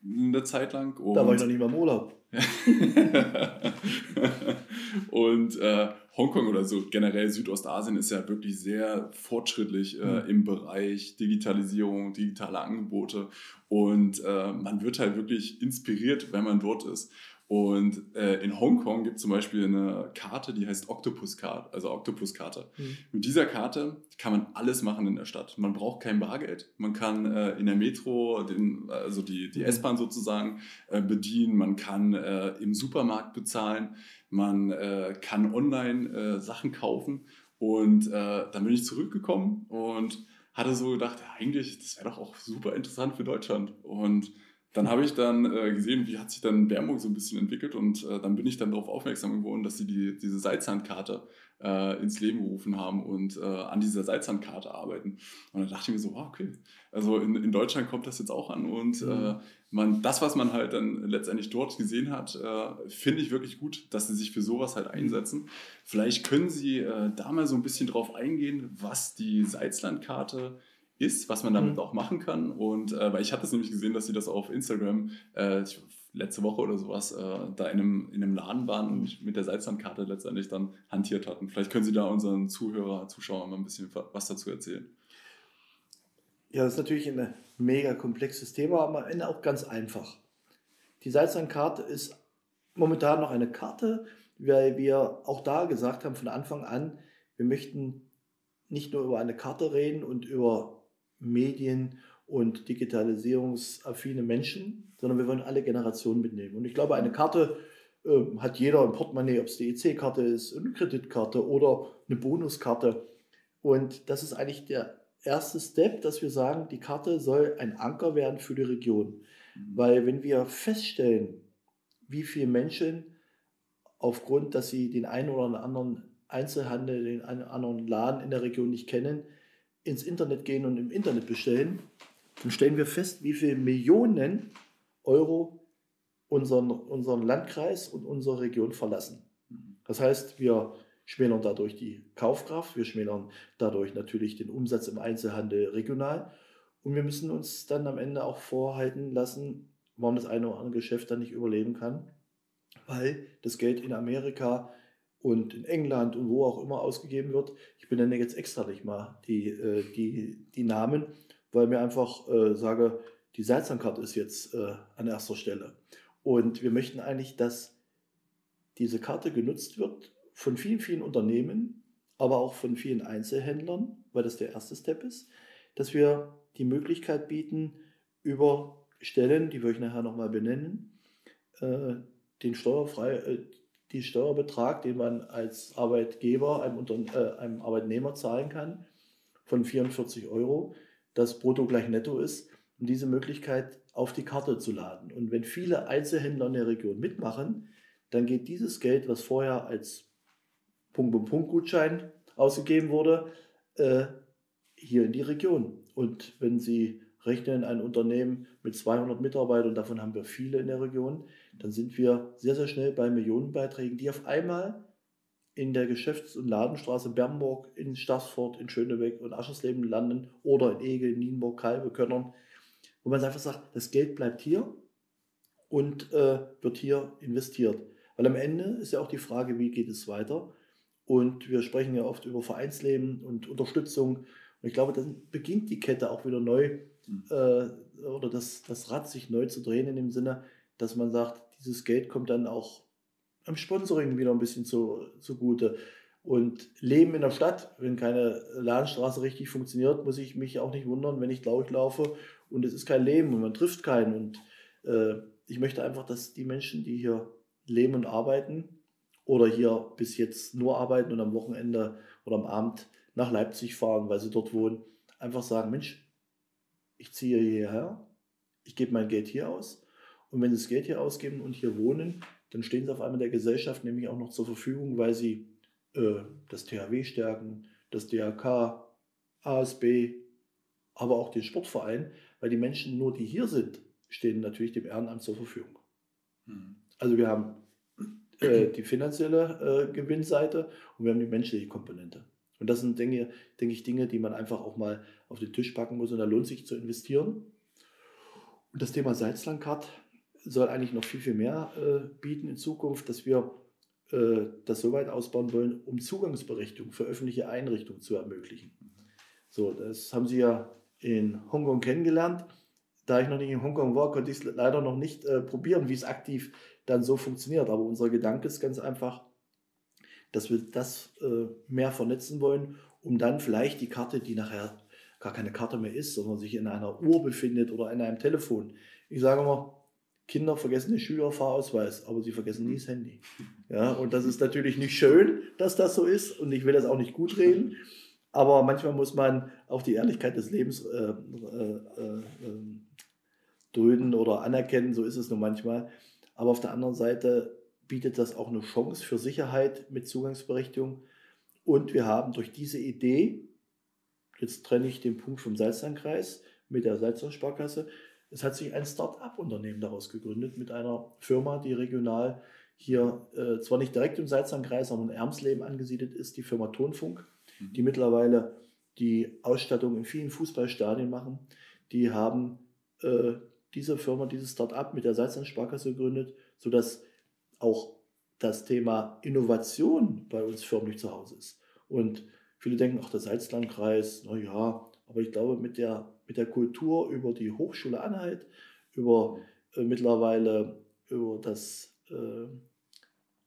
eine Zeit lang. Da war ich noch nicht mal im Urlaub. und äh, Hongkong oder so generell Südostasien ist ja wirklich sehr fortschrittlich äh, mhm. im Bereich Digitalisierung, digitale Angebote und äh, man wird halt wirklich inspiriert, wenn man dort ist. Und äh, in Hongkong gibt es zum Beispiel eine Karte, die heißt Octopus-Karte, also Octopus-Karte. Mhm. Mit dieser Karte kann man alles machen in der Stadt. Man braucht kein Bargeld. Man kann äh, in der Metro, den, also die, die mhm. S-Bahn sozusagen, äh, bedienen. Man kann äh, im Supermarkt bezahlen. Man äh, kann online äh, Sachen kaufen. Und dann bin ich zurückgekommen und hatte so gedacht, ja, eigentlich, das wäre doch auch super interessant für Deutschland. Und dann habe ich dann äh, gesehen, wie hat sich dann Bernburg so ein bisschen entwickelt und äh, dann bin ich dann darauf aufmerksam geworden, dass sie die, diese Salzhandkarte äh, ins Leben gerufen haben und äh, an dieser Salzhandkarte arbeiten. Und dann dachte ich mir so, wow, okay, also in, in Deutschland kommt das jetzt auch an und mhm. Äh, man, das, was man halt dann letztendlich dort gesehen hat, äh, finde ich wirklich gut, dass sie sich für sowas halt einsetzen. Vielleicht können Sie da mal so ein bisschen drauf eingehen, was die Salzlandkarte ist, was man damit mhm. auch machen kann. Und äh, weil ich hatte es nämlich gesehen, dass sie das auf Instagram äh, letzte Woche oder sowas äh, da in einem, in einem Laden waren und mit der Salzlandkarte letztendlich dann hantiert hatten. Vielleicht können Sie da unseren Zuhörer, Zuschauern mal ein bisschen was dazu erzählen. Ja, das ist natürlich ein mega komplexes Thema, aber am Ende auch ganz einfach. Die Salzlandkarte ist momentan noch eine Karte, weil wir auch da gesagt haben von Anfang an, wir möchten nicht nur über eine Karte reden und über Medien- und digitalisierungsaffine Menschen, sondern wir wollen alle Generationen mitnehmen. Und ich glaube, eine Karte äh, hat jeder im Portemonnaie, ob es die EC-Karte ist, eine Kreditkarte oder eine Bonuskarte. Und das ist eigentlich der erste Step, dass wir sagen, die Karte soll ein Anker werden für die Region. Mhm. Weil wenn wir feststellen, wie viele Menschen aufgrund, dass sie den einen oder anderen Einzelhandel, den einen oder anderen Laden in der Region nicht kennen, ins Internet gehen und im Internet bestellen, dann stellen wir fest, wie viele Millionen Euro unseren, unseren Landkreis und unsere Region verlassen. Das heißt, wir schmälern dadurch die Kaufkraft, wir schmälern dadurch natürlich den Umsatz im Einzelhandel regional Und wir müssen uns dann am Ende auch vorhalten lassen, warum das eine oder andere Geschäft dann nicht überleben kann, weil das Geld in Amerika und in England und wo auch immer ausgegeben wird. Ich benenne jetzt extra nicht mal die, äh, die, die Namen, weil mir einfach äh, sage, die Salzlandkarte ist jetzt äh, an erster Stelle. Und wir möchten eigentlich, dass diese Karte genutzt wird von vielen, vielen Unternehmen, aber auch von vielen Einzelhändlern, weil das der erste Step ist, dass wir die Möglichkeit bieten, über Stellen, die wir euch nachher nochmal benennen, äh, den steuerfrei, äh, die Steuerbetrag, den man als Arbeitgeber einem, äh, einem Arbeitnehmer zahlen kann, von 44 Euro, das brutto gleich netto ist, um diese Möglichkeit auf die Karte zu laden. Und wenn viele Einzelhändler in der Region mitmachen, dann geht dieses Geld, was vorher als Punkt-Punkt-Gutschein ausgegeben wurde, äh, hier in die Region. Und wenn Sie rechnen, ein Unternehmen mit 200 Mitarbeitern, davon haben wir viele in der Region, dann sind wir sehr, sehr schnell bei Millionenbeiträgen, die auf einmal in der Geschäfts- und Ladenstraße Bernburg, in Stassfurt, in Schönebeck und Aschersleben landen oder in Ege, Nienburg, Kalbe, Könnern, wo man einfach sagt, das Geld bleibt hier und äh, wird hier investiert. Weil am Ende ist ja auch die Frage, wie geht es weiter? Und wir sprechen ja oft über Vereinsleben und Unterstützung. Und ich glaube, dann beginnt die Kette auch wieder neu mhm. äh, oder das, das Rad sich neu zu drehen in dem Sinne, dass man sagt, dieses Geld kommt dann auch am Sponsoring wieder ein bisschen zu, zugute. Und Leben in der Stadt, wenn keine Ladenstraße richtig funktioniert, muss ich mich auch nicht wundern, wenn ich laut laufe und es ist kein Leben und man trifft keinen. Und äh, ich möchte einfach, dass die Menschen, die hier leben und arbeiten oder hier bis jetzt nur arbeiten und am Wochenende oder am Abend nach Leipzig fahren, weil sie dort wohnen, einfach sagen, Mensch, ich ziehe hierher, ich gebe mein Geld hier aus und wenn sie das Geld hier ausgeben und hier wohnen, dann stehen sie auf einmal der Gesellschaft nämlich auch noch zur Verfügung, weil sie äh, das THW stärken, das DHK, ASB, aber auch den Sportverein, weil die Menschen nur, die hier sind, stehen natürlich dem Ehrenamt zur Verfügung. Mhm. Also wir haben äh, die finanzielle äh, Gewinnseite und wir haben die menschliche Komponente. Und das sind, denke, denke ich, Dinge, die man einfach auch mal auf den Tisch packen muss und da lohnt sich zu investieren. Und das Thema Salzlandkart soll eigentlich noch viel, viel mehr äh, bieten in Zukunft, dass wir äh, das so weit ausbauen wollen, um Zugangsberechtigung für öffentliche Einrichtungen zu ermöglichen. So, das haben Sie ja in Hongkong kennengelernt. Da ich noch nicht in Hongkong war, konnte ich es leider noch nicht äh, probieren, wie es aktiv dann so funktioniert. Aber unser Gedanke ist ganz einfach, dass wir das äh, mehr vernetzen wollen, um dann vielleicht die Karte, die nachher gar keine Karte mehr ist, sondern sich in einer Uhr befindet oder in einem Telefon. Ich sage mal, Kinder vergessen den Schülerfahrausweis, aber sie vergessen nie das Handy. Ja, und das ist natürlich nicht schön, dass das so ist und ich will das auch nicht gut reden, aber manchmal muss man auch die Ehrlichkeit des Lebens äh, äh, äh, dulden oder anerkennen, so ist es nun manchmal. Aber auf der anderen Seite bietet das auch eine Chance für Sicherheit mit Zugangsberechtigung und wir haben durch diese Idee, jetzt trenne ich den Punkt vom Salzlandkreis mit der Salzland-Sparkasse, es hat sich ein Start-up-Unternehmen daraus gegründet mit einer Firma, die regional hier äh, zwar nicht direkt im Salzlandkreis, sondern in Ermsleben angesiedelt ist, die Firma Tonfunk, mhm. die mittlerweile die Ausstattung in vielen Fußballstadien machen. Die haben äh, diese Firma, dieses Start-up mit der Salzland-Sparkasse gegründet, sodass auch das Thema Innovation bei uns förmlich zu Hause ist. Und viele denken, ach, der Salzlandkreis, naja, aber ich glaube, mit der, mit der Kultur über die Hochschule Anhalt, über äh, mittlerweile über das äh,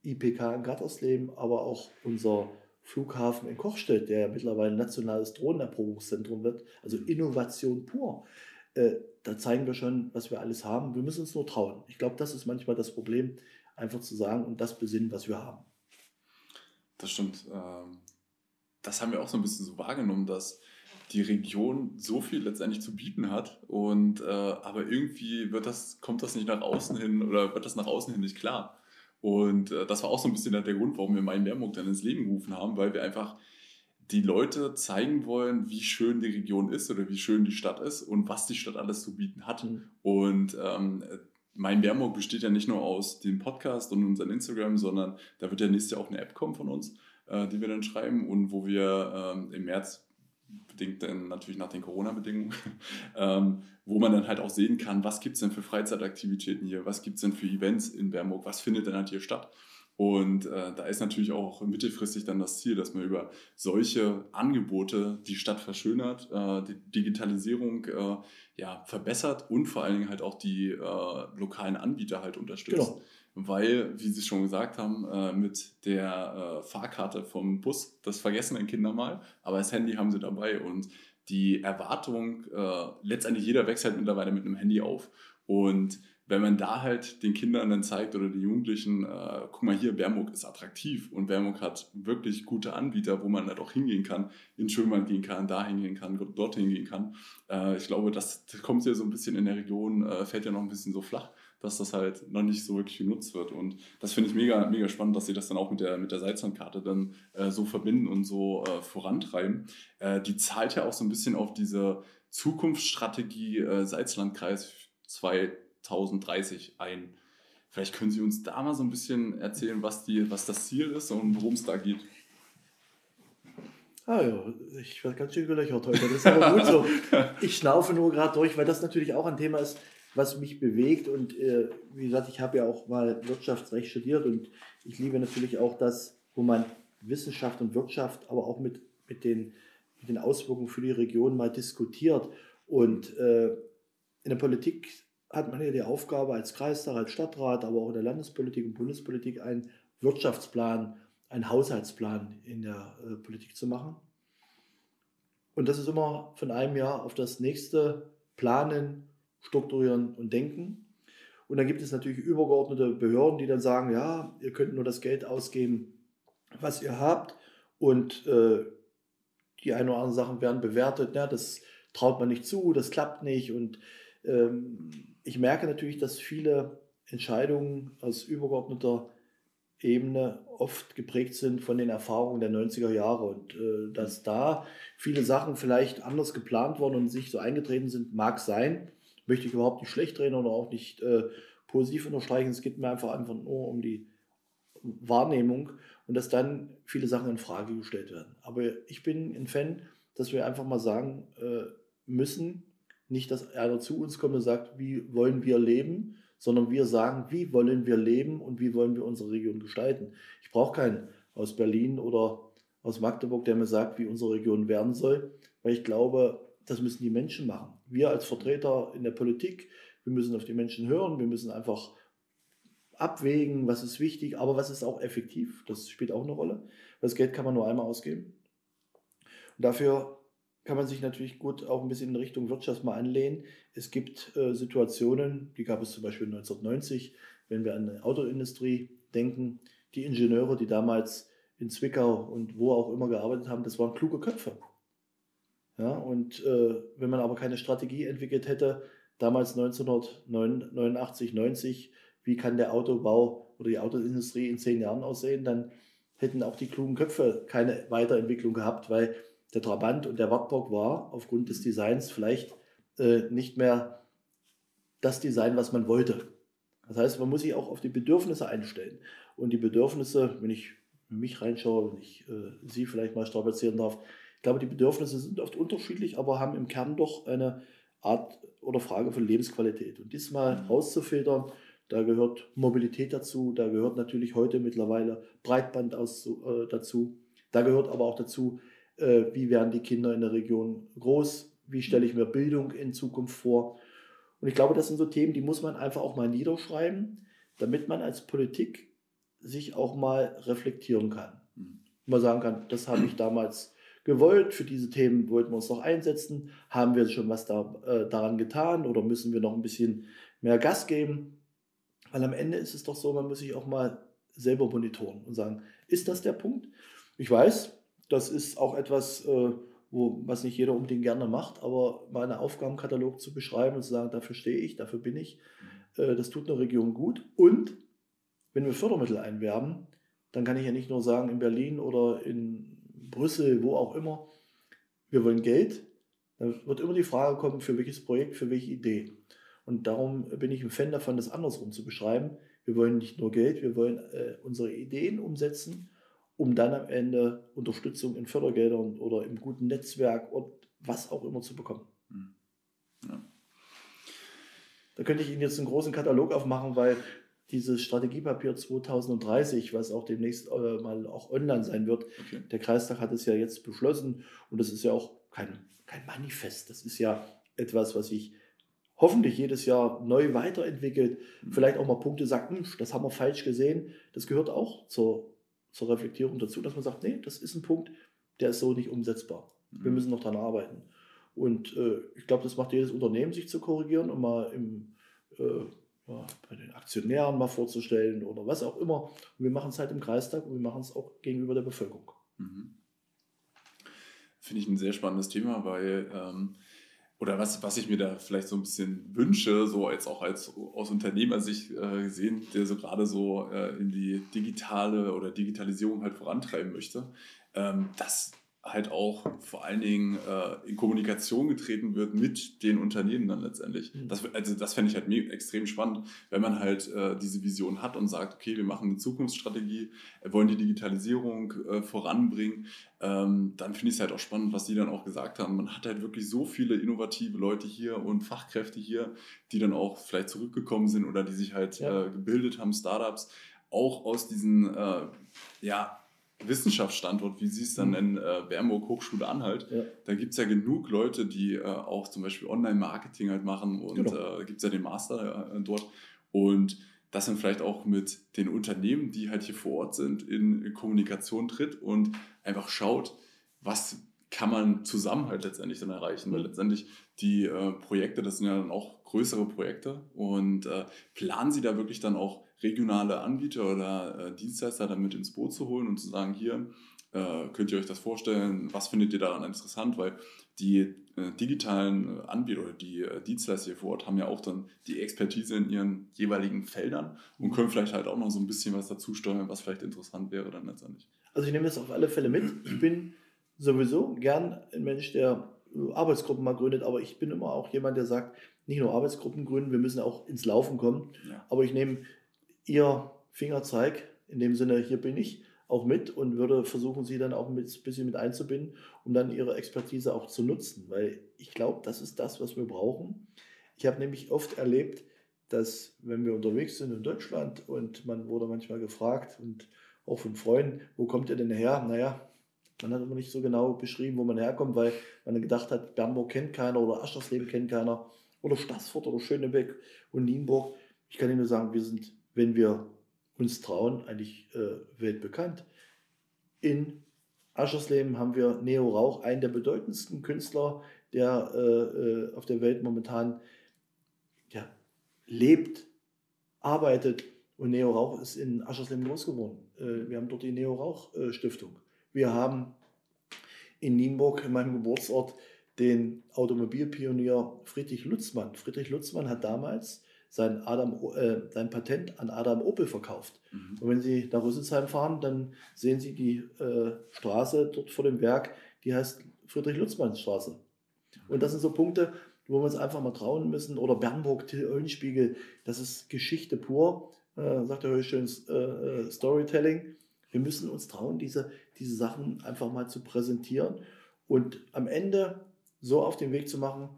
IPK in Gattersleben, aber auch unser Flughafen in Kochstedt, der ja mittlerweile nationales Drohnenerprobungszentrum wird, also Innovation pur. Äh, da zeigen wir schon, was wir alles haben. Wir müssen uns nur trauen. Ich glaube, das ist manchmal das Problem, einfach zu sagen und das besinnen, was wir haben. Das stimmt. Ähm, das haben wir auch so ein bisschen so wahrgenommen, dass die Region so viel letztendlich zu bieten hat und äh, aber irgendwie wird das, kommt das nicht nach außen hin oder wird das nach außen hin nicht klar. Und äh, das war auch so ein bisschen der Grund, warum wir Main Bernburg dann ins Leben gerufen haben, weil wir einfach die Leute zeigen wollen, wie schön die Region ist oder wie schön die Stadt ist und was die Stadt alles zu bieten hat. Mhm. Und ähm, mein Bernburg besteht ja nicht nur aus dem Podcast und unserem Instagram, sondern da wird ja nächstes Jahr auch eine App kommen von uns, äh, die wir dann schreiben und wo wir ähm, im März bedingt dann natürlich nach den Corona-Bedingungen, ähm, wo man dann halt auch sehen kann, was gibt es denn für Freizeitaktivitäten hier, was gibt es denn für Events in Bernburg, was findet denn halt hier statt. Und äh, da ist natürlich auch mittelfristig dann das Ziel, dass man über solche Angebote die Stadt verschönert, äh, die Digitalisierung äh, ja, verbessert und vor allen Dingen halt auch die äh, lokalen Anbieter halt unterstützt. Genau. Weil, wie Sie schon gesagt haben, äh, mit der äh, Fahrkarte vom Bus, das vergessen ein Kinder mal, aber das Handy haben sie dabei und die Erwartung, letztendlich jeder wächst halt mittlerweile mit einem Handy auf. Und wenn man da halt den Kindern dann zeigt oder den Jugendlichen, äh, guck mal hier, Bernburg ist attraktiv und Bernburg hat wirklich gute Anbieter, wo man halt auch hingehen kann, in Schönwald gehen kann, da hingehen kann, dort hingehen kann. Äh, ich glaube, das, das kommt ja so ein bisschen in der Region, äh, fällt ja noch ein bisschen so flach, dass das halt noch nicht so wirklich genutzt wird. Und das finde ich mega, mega spannend, dass sie das dann auch mit der, mit der Salzlandkarte dann äh, so verbinden und so äh, vorantreiben. Äh, die zahlt ja auch so ein bisschen auf diese Zukunftsstrategie Salzlandkreis 2 2030 ein. Vielleicht können Sie uns da mal so ein bisschen erzählen, was, die, was das Ziel ist und worum es da geht. Ah ja, ich werde ganz schön gelöchert heute. Das ist aber gut so. Ich schnaufe nur gerade durch, weil das natürlich auch ein Thema ist, was mich bewegt. Und äh, wie gesagt, ich habe ja auch mal Wirtschaftsrecht studiert und ich liebe natürlich auch das, wo man Wissenschaft und Wirtschaft, aber auch mit, mit, den, mit den Auswirkungen für die Region mal diskutiert. Und äh, in der Politik hat man ja die Aufgabe als Kreistag, als Stadtrat, aber auch in der Landespolitik und Bundespolitik einen Wirtschaftsplan, einen Haushaltsplan in der äh, Politik zu machen. Und das ist immer von einem Jahr auf das nächste planen, strukturieren und denken. Und dann gibt es natürlich übergeordnete Behörden, die dann sagen, ja, ihr könnt nur das Geld ausgeben, was ihr habt. Und äh, die ein oder anderen Sachen werden bewertet, ja, das traut man nicht zu, das klappt nicht. Und ähm, ich merke natürlich, dass viele Entscheidungen aus übergeordneter Ebene oft geprägt sind von den Erfahrungen der 90er Jahre und äh, dass da viele Sachen vielleicht anders geplant worden und sich so eingetreten sind, mag sein. Möchte ich überhaupt nicht schlecht reden oder auch nicht äh, positiv unterstreichen. Es geht mir einfach, einfach nur um die Wahrnehmung und dass dann viele Sachen in Frage gestellt werden. Aber ich bin ein Fan, dass wir einfach mal sagen äh, müssen, nicht, dass einer zu uns kommt und sagt, wie wollen wir leben, sondern wir sagen, wie wollen wir leben und wie wollen wir unsere Region gestalten. Ich brauche keinen aus Berlin oder aus Magdeburg, der mir sagt, wie unsere Region werden soll, weil ich glaube, das müssen die Menschen machen. Wir als Vertreter in der Politik, wir müssen auf die Menschen hören, wir müssen einfach abwägen, was ist wichtig, aber was ist auch effektiv. Das spielt auch eine Rolle. Das Geld kann man nur einmal ausgeben. Und dafür kann man sich natürlich gut auch ein bisschen in Richtung Wirtschaft mal anlehnen. Es gibt äh, Situationen, die gab es zum Beispiel 1990, wenn wir an die Autoindustrie denken. Die Ingenieure, die damals in Zwickau und wo auch immer gearbeitet haben, das waren kluge Köpfe. Ja, und äh, wenn man aber keine Strategie entwickelt hätte, damals 1989, 90, wie kann der Autobau oder die Autoindustrie in zehn Jahren aussehen, dann hätten auch die klugen Köpfe keine Weiterentwicklung gehabt, weil der Trabant und der Wartburg war aufgrund des Designs vielleicht äh, nicht mehr das Design, was man wollte. Das heißt, man muss sich auch auf die Bedürfnisse einstellen. Und die Bedürfnisse, wenn ich mich reinschaue, wenn ich äh, Sie vielleicht mal strapazieren darf, glaube, die Bedürfnisse sind oft unterschiedlich, aber haben im Kern doch eine Art oder Frage von Lebensqualität. Und diesmal mhm. rauszufiltern, da gehört Mobilität dazu, da gehört natürlich heute mittlerweile Breitband aus, äh, dazu, da gehört aber auch dazu, äh, wie werden die Kinder in der Region groß, wie stelle ich mir Bildung in Zukunft vor. Und ich glaube, das sind so Themen, die muss man einfach auch mal niederschreiben, damit man als Politik sich auch mal reflektieren kann. Mhm. Mal sagen kann, das habe ich damals gewollt, für diese Themen wollten wir uns noch einsetzen, haben wir schon was da, äh, daran getan oder müssen wir noch ein bisschen mehr Gas geben? Weil am Ende ist es doch so, man muss sich auch mal selber monitoren und sagen, ist das der Punkt? Ich weiß, das ist auch etwas, äh, wo, was nicht jeder unbedingt gerne macht, aber mal einen Aufgabenkatalog zu beschreiben und zu sagen, dafür stehe ich, dafür bin ich, äh, das tut eine Region gut. Und wenn wir Fördermittel einwerben, dann kann ich ja nicht nur sagen, in Berlin oder in Brüssel, wo auch immer, wir wollen Geld. Dann wird immer die Frage kommen, für welches Projekt, für welche Idee. Und darum bin ich ein Fan davon, das andersrum zu beschreiben. Wir wollen nicht nur Geld, wir wollen äh, unsere Ideen umsetzen um dann am Ende Unterstützung in Fördergeldern oder im guten Netzwerk und was auch immer zu bekommen. Mhm. Ja. Da könnte ich Ihnen jetzt einen großen Katalog aufmachen, weil dieses Strategiepapier 2030, was auch demnächst äh, mal auch online sein wird, okay. der Kreistag hat es ja jetzt beschlossen und das ist ja auch kein, kein Manifest, das ist ja etwas, was sich hoffentlich jedes Jahr neu weiterentwickelt, mhm. vielleicht auch mal Punkte sagt, das haben wir falsch gesehen, das gehört auch zur, zur Reflektierung dazu, dass man sagt, nee, das ist ein Punkt, der ist so nicht umsetzbar. Mhm. Wir müssen noch daran arbeiten. Und äh, ich glaube, das macht jedes Unternehmen, sich zu korrigieren und mal im, äh, ja, bei den Aktionären mal vorzustellen oder was auch immer. Und wir machen es halt im Kreistag und wir machen es auch gegenüber der Bevölkerung. Mhm. Finde ich ein sehr spannendes Thema, weil ähm, oder was, was ich mir da vielleicht so ein bisschen wünsche, so jetzt auch als aus Unternehmersicht äh, gesehen, der so gerade so äh, in die digitale oder Digitalisierung halt vorantreiben möchte, ähm, dass halt auch vor allen Dingen äh, in Kommunikation getreten wird mit den Unternehmen dann letztendlich. Mhm. Das, also das fände ich halt extrem spannend, wenn man halt äh, diese Vision hat und sagt, okay, wir machen eine Zukunftsstrategie, wollen die Digitalisierung äh, voranbringen, ähm, dann finde ich es halt auch spannend, was die dann auch gesagt haben. Man hat halt wirklich so viele innovative Leute hier und Fachkräfte hier, die dann auch vielleicht zurückgekommen sind oder die sich halt ja. Äh, gebildet haben, Startups, auch aus diesen, äh, ja, Wissenschaftsstandort, wie Sie es dann mhm. nennen, äh, Bernburg Hochschule Anhalt, ja. da gibt es ja genug Leute, die äh, auch zum Beispiel Online-Marketing halt machen und genau. äh, gibt es ja den Master äh, dort. Und dass man vielleicht auch mit den Unternehmen, die halt hier vor Ort sind, in, in Kommunikation tritt und einfach schaut, was kann man zusammen halt letztendlich dann erreichen. Weil mhm. letztendlich die äh, Projekte, das sind ja dann auch größere Projekte und äh, planen Sie da wirklich dann auch regionale Anbieter oder äh, Dienstleister damit ins Boot zu holen und zu sagen, hier äh, könnt ihr euch das vorstellen, was findet ihr daran interessant, weil die äh, digitalen äh, Anbieter oder die äh, Dienstleister hier vor Ort haben ja auch dann die Expertise in ihren jeweiligen Feldern und können vielleicht halt auch noch so ein bisschen was dazu steuern, was vielleicht interessant wäre dann letztendlich. Also ich nehme das auf alle Fälle mit. Ich bin sowieso gern ein Mensch, der Arbeitsgruppen mal gründet, aber ich bin immer auch jemand, der sagt, nicht nur Arbeitsgruppen gründen, wir müssen auch ins Laufen kommen. Ja. Aber ich nehme ihr Fingerzeig, in dem Sinne, hier bin ich, auch mit und würde versuchen, sie dann auch ein bisschen mit einzubinden, um dann ihre Expertise auch zu nutzen, weil ich glaube, das ist das, was wir brauchen. Ich habe nämlich oft erlebt, dass wenn wir unterwegs sind in Deutschland und man wurde manchmal gefragt und auch von Freunden, wo kommt ihr denn her? Naja, man hat immer nicht so genau beschrieben, wo man herkommt, weil man gedacht hat, Bernburg kennt keiner oder Aschersleben kennt keiner oder Stassfurt oder Schönebeck und Nienburg. Ich kann Ihnen nur sagen, wir sind wenn wir uns trauen, eigentlich äh, weltbekannt. In Aschersleben haben wir Neo Rauch, einen der bedeutendsten Künstler, der äh, äh, auf der Welt momentan ja, lebt, arbeitet. Und Neo Rauch ist in Aschersleben groß geworden. Äh, wir haben dort die Neo Rauch äh, Stiftung. Wir haben in Nienburg, in meinem Geburtsort, den Automobilpionier Friedrich Lutzmann. Friedrich Lutzmann hat damals sein, Adam, äh, sein Patent an Adam Opel verkauft. Mhm. Und wenn Sie nach Rüsselsheim fahren, dann sehen Sie die äh, Straße dort vor dem Werk, die heißt Friedrich-Lutzmann-Straße. Und das sind so Punkte, wo wir uns einfach mal trauen müssen. Oder Bernburg, Till Eulenspiegel, das ist Geschichte pur, äh, sagt er heute schön äh, äh, Storytelling. Wir müssen uns trauen, diese, diese Sachen einfach mal zu präsentieren und am Ende so auf den Weg zu machen,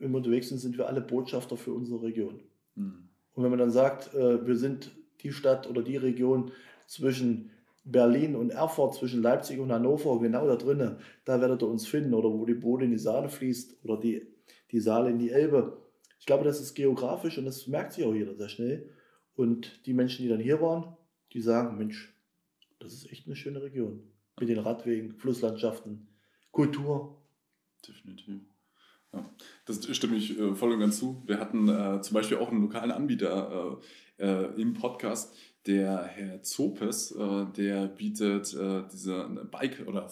wenn wir unterwegs sind, sind wir alle Botschafter für unsere Region. Mhm. Und wenn man dann sagt, äh, wir sind die Stadt oder die Region zwischen Berlin und Erfurt, zwischen Leipzig und Hannover, genau da drinnen, da werdet ihr uns finden. Oder wo die Bode in die Saale fließt oder die, die Saale in die Elbe. Ich glaube, das ist geografisch und das merkt sich auch jeder sehr schnell. Und die Menschen, die dann hier waren, die sagen, Mensch, das ist echt eine schöne Region. Mit den Radwegen, Flusslandschaften, Kultur. Definitiv. Ja, das stimme ich äh, voll und ganz zu. Wir hatten äh, zum Beispiel auch einen lokalen Anbieter äh, äh im Podcast, der Herr Zopes, äh, der bietet äh, diese Bike- oder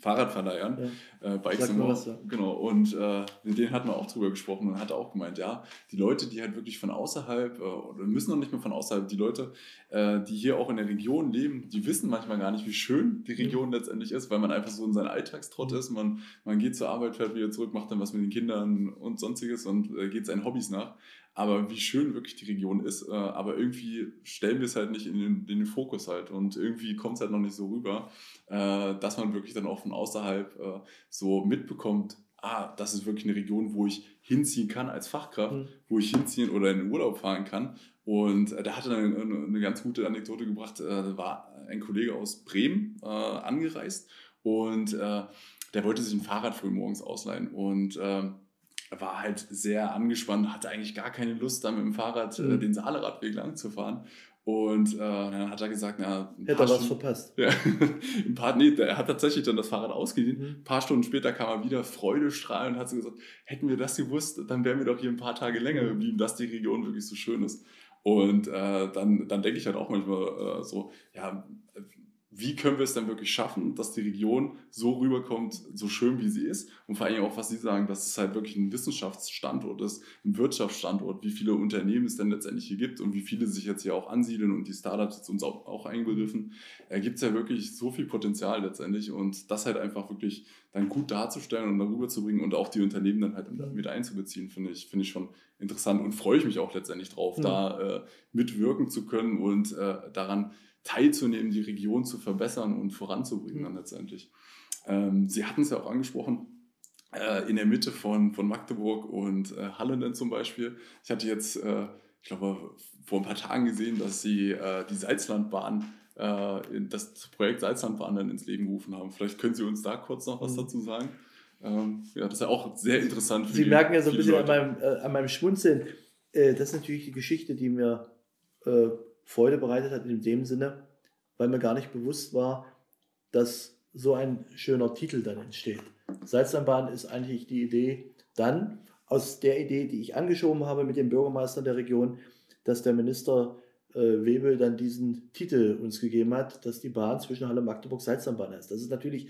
Fahrradverleihern, ja. äh, Bikes immer. Was, ja. Genau, und äh, mit denen hatten wir auch drüber gesprochen und hat auch gemeint, ja, die Leute, die halt wirklich von außerhalb, äh, oder müssen noch nicht mehr von außerhalb, die Leute, äh, die hier auch in der Region leben, die wissen manchmal gar nicht, wie schön die Region mhm. letztendlich ist, weil man einfach so in seinem Alltagstrott ist. Man, man geht zur Arbeit, fährt wieder zurück, macht dann was mit den Kindern und sonstiges und äh, geht seinen Hobbys nach aber wie schön wirklich die Region ist. Äh, aber irgendwie stellen wir es halt nicht in den, in den Fokus halt. Und irgendwie kommt es halt noch nicht so rüber, äh, dass man wirklich dann auch von außerhalb äh, so mitbekommt, ah, das ist wirklich eine Region, wo ich hinziehen kann als Fachkraft, mhm. wo ich hinziehen oder in den Urlaub fahren kann. Und da hatte dann eine, eine, ganz gute Anekdote gebracht, äh, da war ein Kollege aus Bremen angereist und der wollte sich ein Fahrrad früh morgens ausleihen und ähm, war halt sehr angespannt, hatte eigentlich gar keine Lust, da mit dem Fahrrad äh, mhm. den Saaleradweg lang zu fahren. Und äh, dann hat er gesagt, na, hätte er was verpasst. Ja, ein paar, nee, er hat tatsächlich dann das Fahrrad ausgeliehen. Mhm. Ein paar Stunden später kam er wieder freudestrahlend und hat so gesagt, hätten wir das gewusst, dann wären wir doch hier ein paar Tage länger geblieben, dass die Region wirklich so schön ist. Und äh, dann, dann denke ich halt auch manchmal äh, so, ja, wie können wir es dann wirklich schaffen, dass die Region so rüberkommt, so schön wie sie ist? Und vor allem auch, was Sie sagen, dass es halt wirklich ein Wissenschaftsstandort ist, ein Wirtschaftsstandort, wie viele Unternehmen es denn letztendlich hier gibt und wie viele sich jetzt hier auch ansiedeln und die Startups jetzt uns auch, auch einbegriffen, äh, gibt es ja wirklich so viel Potenzial letztendlich und das halt einfach wirklich dann gut darzustellen und darüber zu bringen und auch die Unternehmen dann halt mit einzubeziehen, finde ich, finde ich schon interessant und freue ich mich auch letztendlich drauf, mhm. da äh, mitwirken zu können und äh, daran teilzunehmen, die Region zu verbessern und voranzubringen dann letztendlich. Ähm, Sie hatten es ja auch angesprochen, äh, in der Mitte von, von Magdeburg und äh, Halle dann zum Beispiel. Ich hatte jetzt, äh, ich glaube, vor ein paar Tagen gesehen, dass Sie äh, die Salzlandbahn, äh, das Projekt Salzlandbahn dann ins Leben gerufen haben. Vielleicht können Sie uns da kurz noch was mhm. dazu sagen. Ähm, ja, das ist ja auch sehr interessant. Sie die, merken ja so ein bisschen an meinem, äh, an meinem Schmunzeln. das ist natürlich die Geschichte, die mir Freude bereitet hat in dem Sinne, weil mir gar nicht bewusst war, dass so ein schöner Titel dann entsteht. Salzlandbahn ist eigentlich die Idee dann aus der Idee, die ich angeschoben habe mit dem Bürgermeister der Region, dass der Minister äh, Webel dann diesen Titel uns gegeben hat, dass die Bahn zwischen Halle Magdeburg Salzlandbahn ist. Das ist natürlich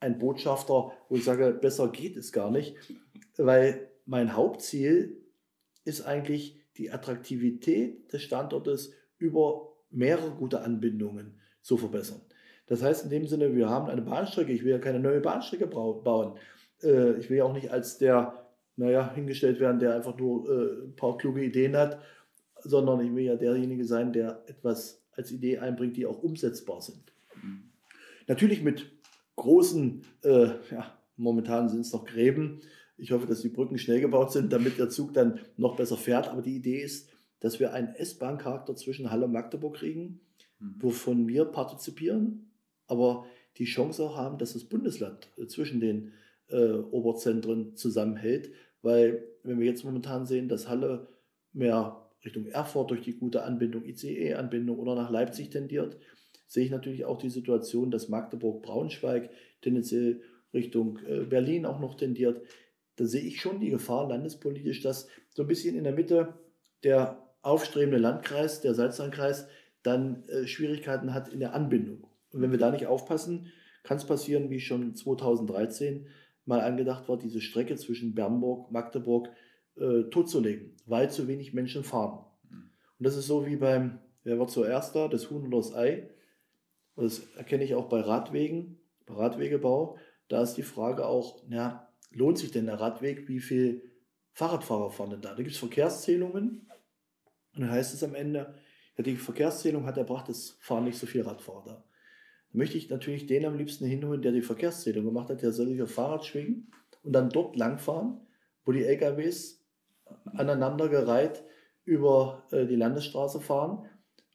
ein Botschafter, wo ich sage, besser geht es gar nicht, weil mein Hauptziel ist eigentlich die Attraktivität des Standortes über mehrere gute Anbindungen zu verbessern. Das heißt in dem Sinne, wir haben eine Bahnstrecke, ich will ja keine neue Bahnstrecke bauen. Äh, ich will ja auch nicht als der, naja, hingestellt werden, der einfach nur äh, ein paar kluge Ideen hat, sondern ich will ja derjenige sein, der etwas als Idee einbringt, die auch umsetzbar sind. Mhm. Natürlich mit großen, äh, ja, momentan sind es noch Gräben. Ich hoffe, dass die Brücken schnell gebaut sind, damit der Zug dann noch besser fährt. Aber die Idee ist, dass wir einen S-Bahn-Charakter zwischen Halle und Magdeburg kriegen, mhm. wovon wir partizipieren, aber die Chance auch haben, dass das Bundesland äh, zwischen den äh, Oberzentren zusammenhält, weil wenn wir jetzt momentan sehen, dass Halle mehr Richtung Erfurt durch die gute Anbindung, ICE-Anbindung oder nach Leipzig tendiert, sehe ich natürlich auch die Situation, dass Magdeburg-Braunschweig tendenziell Richtung äh, Berlin auch noch tendiert. Da sehe ich schon die Gefahr landespolitisch, dass so ein bisschen in der Mitte der aufstrebende Landkreis, der Salzlandkreis, dann äh, Schwierigkeiten hat in der Anbindung. Und wenn wir da nicht aufpassen, kann es passieren, wie schon 2013 mal angedacht war, diese Strecke zwischen Bernburg, Magdeburg äh, totzulegen, weil zu wenig Menschen fahren. Mhm. Und das ist so wie beim, wer war zuerst da, das Huhn oder das Ei. Und das erkenne ich auch bei Radwegen, bei Radwegebau. Da ist die Frage auch, ja, lohnt sich denn der Radweg? Wie viel Fahrradfahrer fahren denn da? Da gibt es Verkehrszählungen und dann heißt es am Ende, ja, die Verkehrszählung hat erbracht, es fahren nicht so viele Radfahrer da. Dann möchte ich natürlich den am liebsten hinholen, der die Verkehrszählung gemacht hat, der soll sich auf Fahrrad schwingen und dann dort langfahren, wo die LKWs aneinandergereiht über äh, die Landesstraße fahren.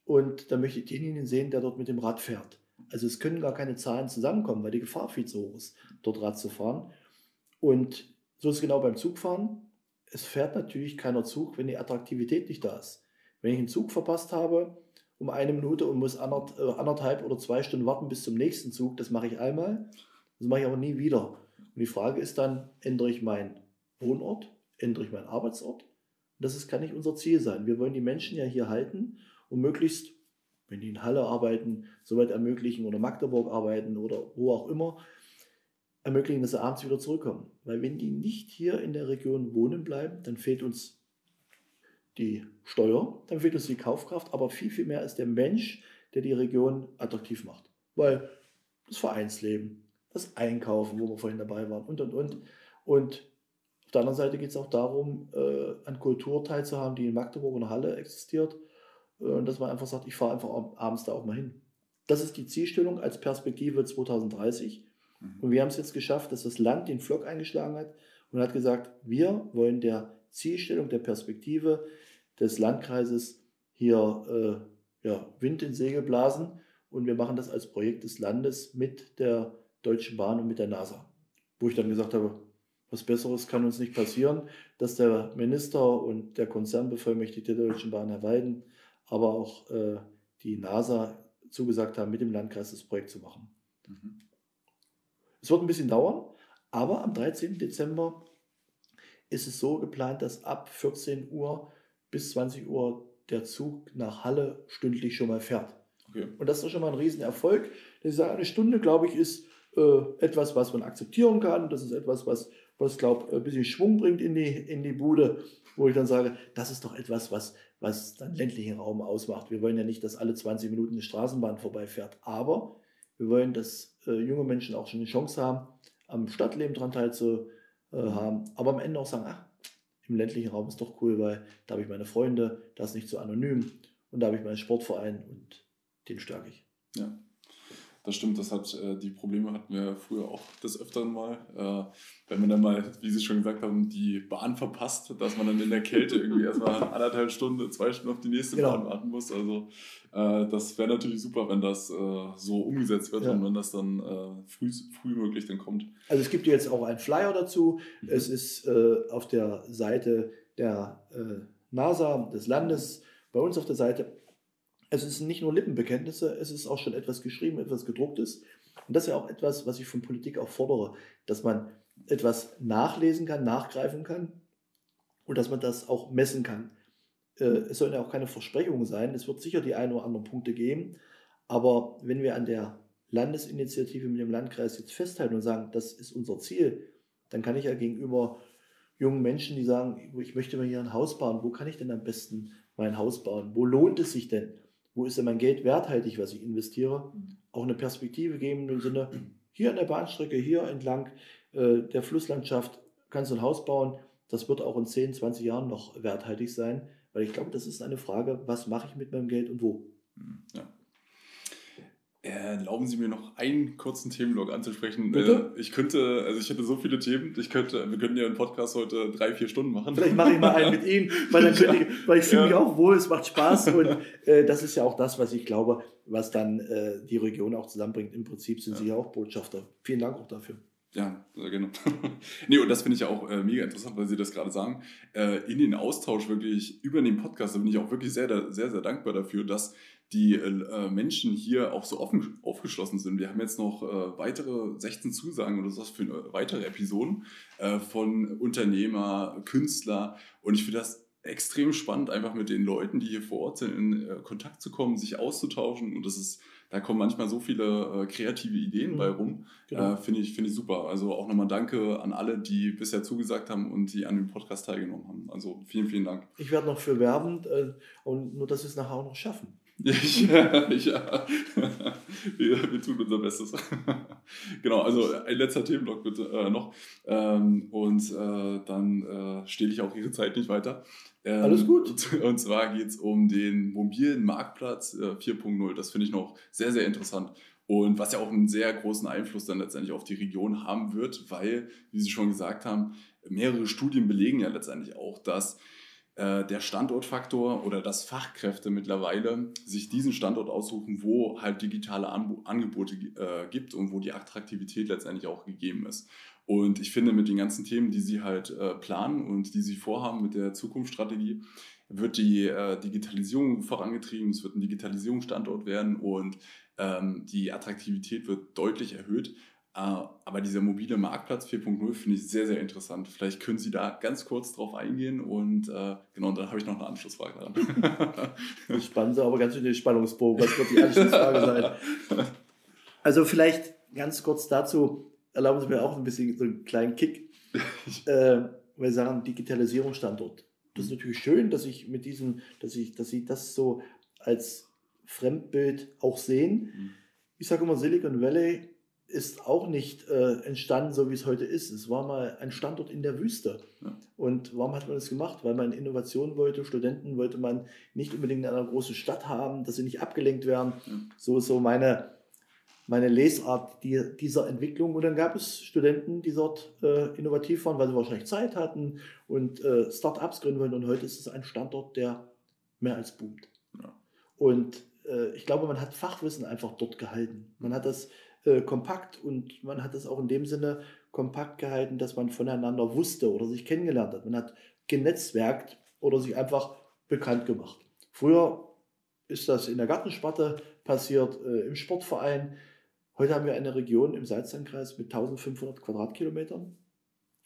Und dann möchte ich denjenigen sehen, der dort mit dem Rad fährt. Also es können gar keine Zahlen zusammenkommen, weil die Gefahr viel zu hoch ist, dort Rad zu fahren. Und so ist es genau beim Zugfahren. Es fährt natürlich keiner Zug, wenn die Attraktivität nicht da ist. Wenn ich einen Zug verpasst habe um eine Minute und muss äh, anderthalb oder zwei Stunden warten bis zum nächsten Zug, das mache ich einmal, das mache ich aber nie wieder. Und die Frage ist dann, ändere ich meinen Wohnort, ändere ich meinen Arbeitsort? Das ist, kann nicht unser Ziel sein. Wir wollen die Menschen ja hier halten und möglichst, wenn die in Halle arbeiten, soweit ermöglichen oder Magdeburg arbeiten oder wo auch immer, ermöglichen, dass sie abends wieder zurückkommen. Weil wenn die nicht hier in der Region wohnen bleiben, dann fehlt uns die Steuer, dann fehlt uns die Kaufkraft, aber viel, viel mehr ist der Mensch, der die Region attraktiv macht. Weil das Vereinsleben, das Einkaufen, wo wir vorhin dabei waren und, und, und. Und auf der anderen Seite geht es auch darum, äh, an Kultur teilzuhaben, die in Magdeburg und Halle existiert. äh, dass man einfach sagt, ich fahre einfach abends da auch mal hin. Das ist die Zielstellung als Perspektive 2030. Mhm. Und wir haben es jetzt geschafft, dass das Land den Flock eingeschlagen hat und hat gesagt, wir wollen der Zielstellung, der Perspektive des Landkreises hier äh, ja, Wind in Segel blasen. Und wir machen das als Projekt des Landes mit der Deutschen Bahn und mit der NASA. Wo ich dann gesagt habe, was Besseres kann uns nicht passieren, dass der Minister und der Konzernbevollmächtigte der Deutschen Bahn, Herr Weiden, aber auch äh, die NASA zugesagt haben, mit dem Landkreis das Projekt zu machen. Mhm. Es wird ein bisschen dauern, aber am 13. Dezember ist es so geplant, dass ab 14 Uhr bis 20 Uhr der Zug nach Halle stündlich schon mal fährt. Okay. Und das ist schon mal ein Riesenerfolg. Eine Stunde, glaube ich, ist äh, etwas, was man akzeptieren kann. Das ist etwas, was, was glaube ein bisschen Schwung bringt in die, in die Bude, wo ich dann sage, das ist doch etwas, was, was dann ländlichen Raum ausmacht. Wir wollen ja nicht, dass alle 20 Minuten eine Straßenbahn vorbeifährt, aber wir wollen, dass äh, junge Menschen auch schon eine Chance haben, am Stadtleben dran teilzuhaben, äh, aber am Ende auch sagen, ach, im ländlichen Raum ist doch cool, weil da habe ich meine Freunde, da ist nicht so anonym und da habe ich meinen Sportverein und den stärke ich. Ja. Das stimmt, das hat äh, die Probleme hatten wir früher auch des Öfteren mal. Äh, wenn man dann mal, wie Sie schon gesagt haben, die Bahn verpasst, dass man dann in der Kälte irgendwie erstmal anderthalb Stunden, zwei Stunden auf die nächste genau. Bahn warten muss. Also äh, das wäre natürlich super, wenn das so umgesetzt wird ja. und wenn das dann früh, möglich dann kommt. Also es gibt jetzt auch einen Flyer dazu. Mhm. Es ist auf der Seite der NASA des Landes, bei uns auf der Seite es sind nicht nur Lippenbekenntnisse, es ist auch schon etwas geschrieben, etwas gedrucktes. Und das ist ja auch etwas, was ich von Politik auch fordere, dass man etwas nachlesen kann, nachgreifen kann und dass man das auch messen kann. Äh, es sollen ja auch keine Versprechungen sein. Es wird sicher die ein oder anderen Punkte geben. Aber wenn wir an der Landesinitiative mit dem Landkreis jetzt festhalten und sagen, das ist unser Ziel, dann kann ich ja gegenüber jungen Menschen, die sagen, ich möchte mir hier ein Haus bauen, wo kann ich denn am besten mein Haus bauen? Wo lohnt es sich denn? Wo ist denn mein Geld werthaltig, was ich investiere, auch eine Perspektive geben im Sinne, hier an der Bahnstrecke, hier entlang äh, der Flusslandschaft kannst du ein Haus bauen, das wird auch in 10, 20 Jahren noch werthaltig sein, weil ich glaube, das ist eine Frage, was mache ich mit meinem Geld und wo. Ja. Erlauben Sie mir noch einen kurzen Themenblock anzusprechen. Bitte? Äh, ich könnte, also ich hätte so viele Themen, ich könnte, wir könnten ja einen Podcast heute drei, vier Stunden machen. Vielleicht mache ich mal einen mit Ihnen, weil, dann ja. ich, weil ich fühle ja. mich auch wohl, es macht Spaß und äh, das ist ja auch das, was ich glaube, was dann äh, die Region auch zusammenbringt. Im Prinzip sind ja. Sie ja auch Botschafter. Vielen Dank auch dafür. Ja, sehr gerne. nee, und das finde ich ja auch äh, mega interessant, weil Sie das gerade sagen. Äh, in den Austausch wirklich über den Podcast, da bin ich auch wirklich sehr, sehr, sehr dankbar dafür, dass die äh, Menschen hier auch so offen aufgeschlossen sind. Wir haben jetzt noch äh, weitere 16 Zusagen oder sowas für äh, weitere Episoden äh, von Unternehmer, Künstler und ich finde das extrem spannend, einfach mit den Leuten, die hier vor Ort sind, in äh, Kontakt zu kommen, sich auszutauschen und das ist da kommen manchmal so viele äh, kreative Ideen mhm. bei rum. Genau. Finde ich, find ich super. Also auch nochmal Danke an alle, die bisher zugesagt haben und die an dem Podcast teilgenommen haben. Also vielen, vielen Dank. Ich werde noch für werben und nur, dass wir es nachher auch noch schaffen. Ja, ja. Wir, wir, tun unser Bestes. genau, also ein letzter Themenblock bitte äh, noch. Ähm, und äh, dann äh, stehle ich auch Ihre Zeit nicht weiter. Ähm, Alles gut. Und, zwar geht es um den mobilen Marktplatz 4.0. Äh, das finde ich noch sehr, sehr interessant. Und was ja auch einen sehr großen Einfluss dann letztendlich auf die Region haben wird, weil, wie Sie schon gesagt haben, mehrere Studien belegen ja letztendlich auch, dass der Standortfaktor oder dass Fachkräfte mittlerweile sich diesen Standort aussuchen, wo halt digitale An Angebote äh, gibt und wo die Attraktivität letztendlich auch gegeben ist. Und ich finde, mit den ganzen Themen, die Sie halt äh, planen und die Sie vorhaben mit der Zukunftsstrategie, wird die äh, Digitalisierung vorangetrieben, es wird ein Digitalisierungsstandort werden und ähm, die Attraktivität wird deutlich erhöht. Äh, aber dieser mobile Marktplatz 4.0 finde ich sehr, sehr interessant. Vielleicht können Sie da ganz kurz drauf eingehen und äh, genau, dann habe ich noch eine Anschlussfrage dran. Spannend, aber ganz schön den Spannungsbogen. Was wird die Anschlussfrage sein? Also vielleicht ganz kurz dazu, erlauben Sie mir auch ein bisschen so einen kleinen Kick. äh, wir sagen Digitalisierungsstandort. Das ist natürlich schön, dass ich mit diesem, dass ich, dass Sie das so als Fremdbild auch sehen. Mhm. Ich sage immer Silicon Valley ist auch nicht äh, entstanden, so wie es heute ist. Es war mal ein Standort in der Wüste. Ja. Und warum hat man das gemacht? Weil man Innovation wollte, Studenten wollte man nicht unbedingt in einer großen Stadt haben, dass sie nicht abgelenkt werden. Ja. So so meine, meine Lesart die, dieser Entwicklung. Und dann gab es Studenten, die dort äh, innovativ waren, weil sie wahrscheinlich Zeit hatten und äh, Start-ups gründen wollten. Und heute ist es ein Standort, der mehr als boomt. Ja. Und äh, ich glaube, man hat Fachwissen einfach dort gehalten. Man hat das äh, kompakt und man hat es auch in dem Sinne kompakt gehalten, dass man voneinander wusste oder sich kennengelernt hat. Man hat genetzwerkt oder sich einfach bekannt gemacht. Früher ist das in der Gartensparte passiert, äh, im Sportverein. Heute haben wir eine Region im Salzlandkreis mit 1500 Quadratkilometern.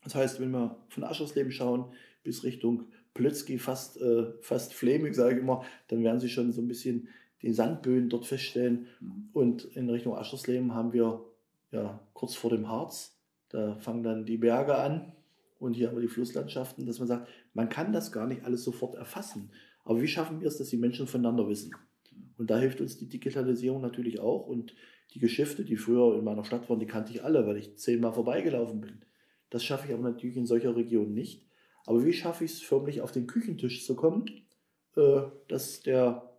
Das heißt, wenn wir von Aschersleben schauen bis Richtung Plötzki, fast, äh, fast Fleming, sage ich immer, dann werden Sie schon so ein bisschen die Sandböen dort feststellen. Mhm. Und in Richtung Aschersleben haben wir ja, kurz vor dem Harz, da fangen dann die Berge an und hier haben wir die Flusslandschaften, dass man sagt, man kann das gar nicht alles sofort erfassen. Aber wie schaffen wir es, dass die Menschen voneinander wissen? Und da hilft uns die Digitalisierung natürlich auch. Und die Geschäfte, die früher in meiner Stadt waren, die kannte ich alle, weil ich zehnmal vorbeigelaufen bin. Das schaffe ich aber natürlich in solcher Region nicht. Aber wie schaffe ich es, förmlich auf den Küchentisch zu kommen, äh, dass der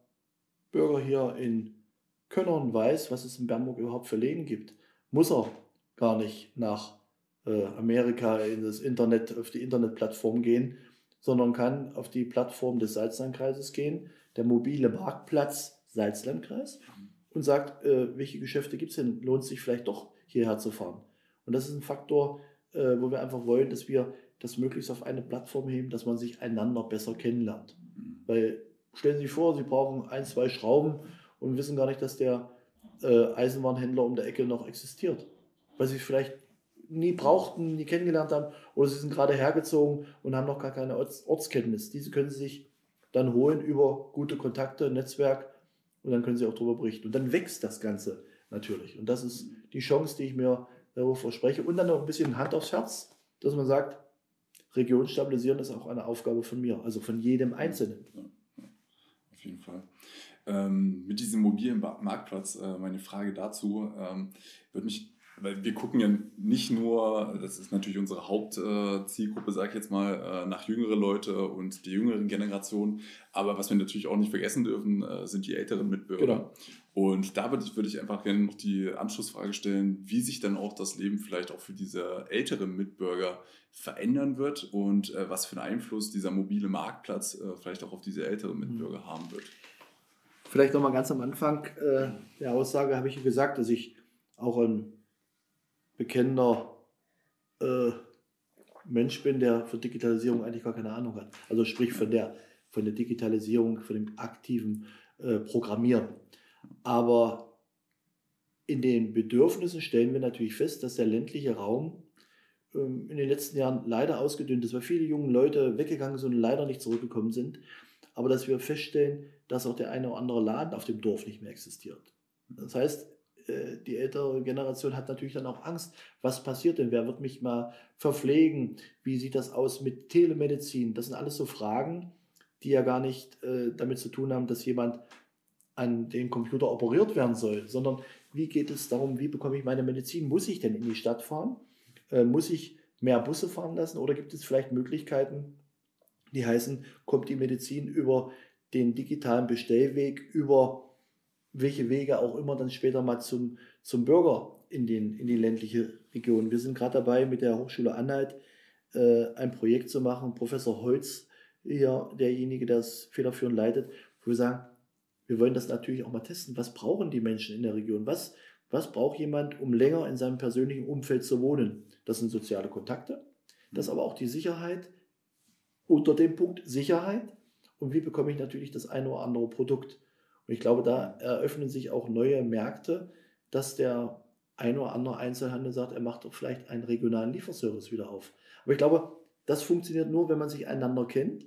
Bürger hier in Könnern weiß, was es in Bernburg überhaupt für Läden gibt, muss er gar nicht nach äh, Amerika in das Internet, auf die Internetplattform gehen, sondern kann auf die Plattform des Salzlandkreises gehen, der mobile Marktplatz Salzlandkreis und sagt, äh, welche Geschäfte gibt es denn, lohnt sich vielleicht doch hierher zu fahren. Und das ist ein Faktor, äh, wo wir einfach wollen, dass wir das möglichst auf eine Plattform heben, dass man sich einander besser kennenlernt. Mhm. Weil Stellen Sie sich vor, Sie brauchen ein, zwei Schrauben und wissen gar nicht, dass der äh, Eisenbahnhändler um der Ecke noch existiert. Weil Sie es vielleicht nie brauchten, nie kennengelernt haben oder Sie sind gerade hergezogen und haben noch gar keine Orts Ortskenntnis. Diese können Sie sich dann holen über gute Kontakte, Netzwerk und dann können Sie auch darüber berichten. Und dann wächst das Ganze natürlich. Und das ist die Chance, die ich mir darüber verspreche. Und dann noch ein bisschen Hand aufs Herz, dass man sagt, Region stabilisieren ist auch eine Aufgabe von mir, also von jedem Einzelnen jeden Fall. Ähm, mit diesem mobilen Marktplatz, äh, meine Frage dazu, ähm, würde mich, weil wir gucken ja nicht nur, das ist natürlich unsere Hauptzielgruppe, sage ich jetzt mal, äh, nach jüngere Leute und die jüngeren Generationen, aber was wir natürlich auch nicht vergessen dürfen, äh, sind die älteren Mitbürger. Genau. Und da würde ich, würde ich einfach gerne noch die Anschlussfrage stellen, wie sich dann auch das Leben vielleicht auch für diese älteren Mitbürger verändern wird und äh, was für einen Einfluss dieser mobile Marktplatz vielleicht auch auf diese älteren Mitbürger mhm. haben wird. Vielleicht nochmal ganz am Anfang der Aussage habe ich gesagt, dass ich auch ein bekennender äh, Mensch bin, der für Digitalisierung eigentlich gar keine Ahnung hat. Also sprich von der, von der Digitalisierung, von dem aktiven äh, Programmieren. Aber in den Bedürfnissen stellen wir natürlich fest, dass der ländliche Raum ähm, in den letzten Jahren leider ausgedünnt ist, weil viele junge Leute weggegangen sind und leider nicht zurückgekommen sind. Aber dass wir feststellen, dass auch der eine oder andere Laden auf dem Dorf nicht mehr existiert. Das heißt, äh, die ältere Generation hat natürlich dann auch Angst, was passiert denn, wer wird mich mal verpflegen, wie sieht das aus mit Telemedizin, das sind alles so Fragen, die ja gar nicht äh, damit zu tun haben, dass jemand an den Computer operiert werden soll, sondern wie geht es darum, wie bekomme ich meine Medizin, muss ich denn in die Stadt fahren, äh, muss ich mehr Busse fahren lassen? Oder gibt es vielleicht Möglichkeiten, die heißen, kommt die Medizin über den digitalen Bestellweg, über welche Wege auch immer dann später mal zum, zum Bürger in, den, in die ländliche Region. Wir sind gerade dabei, mit der Hochschule Anhalt äh, ein Projekt zu machen. Professor Holz, hier derjenige, der das federführend leitet, wo wir sagen, wir wollen das natürlich auch mal testen. Was brauchen die Menschen in der Region? Was, was braucht jemand, um länger in seinem persönlichen Umfeld zu wohnen? Das sind soziale Kontakte, das ist aber auch die Sicherheit unter dem Punkt Sicherheit. Und wie bekomme ich natürlich das eine oder andere Produkt? Und ich glaube, da eröffnen sich auch neue Märkte, dass der ein oder andere Einzelhandel sagt, er macht doch vielleicht einen regionalen Lieferservice wieder auf. Aber ich glaube, das funktioniert nur, wenn man sich einander kennt.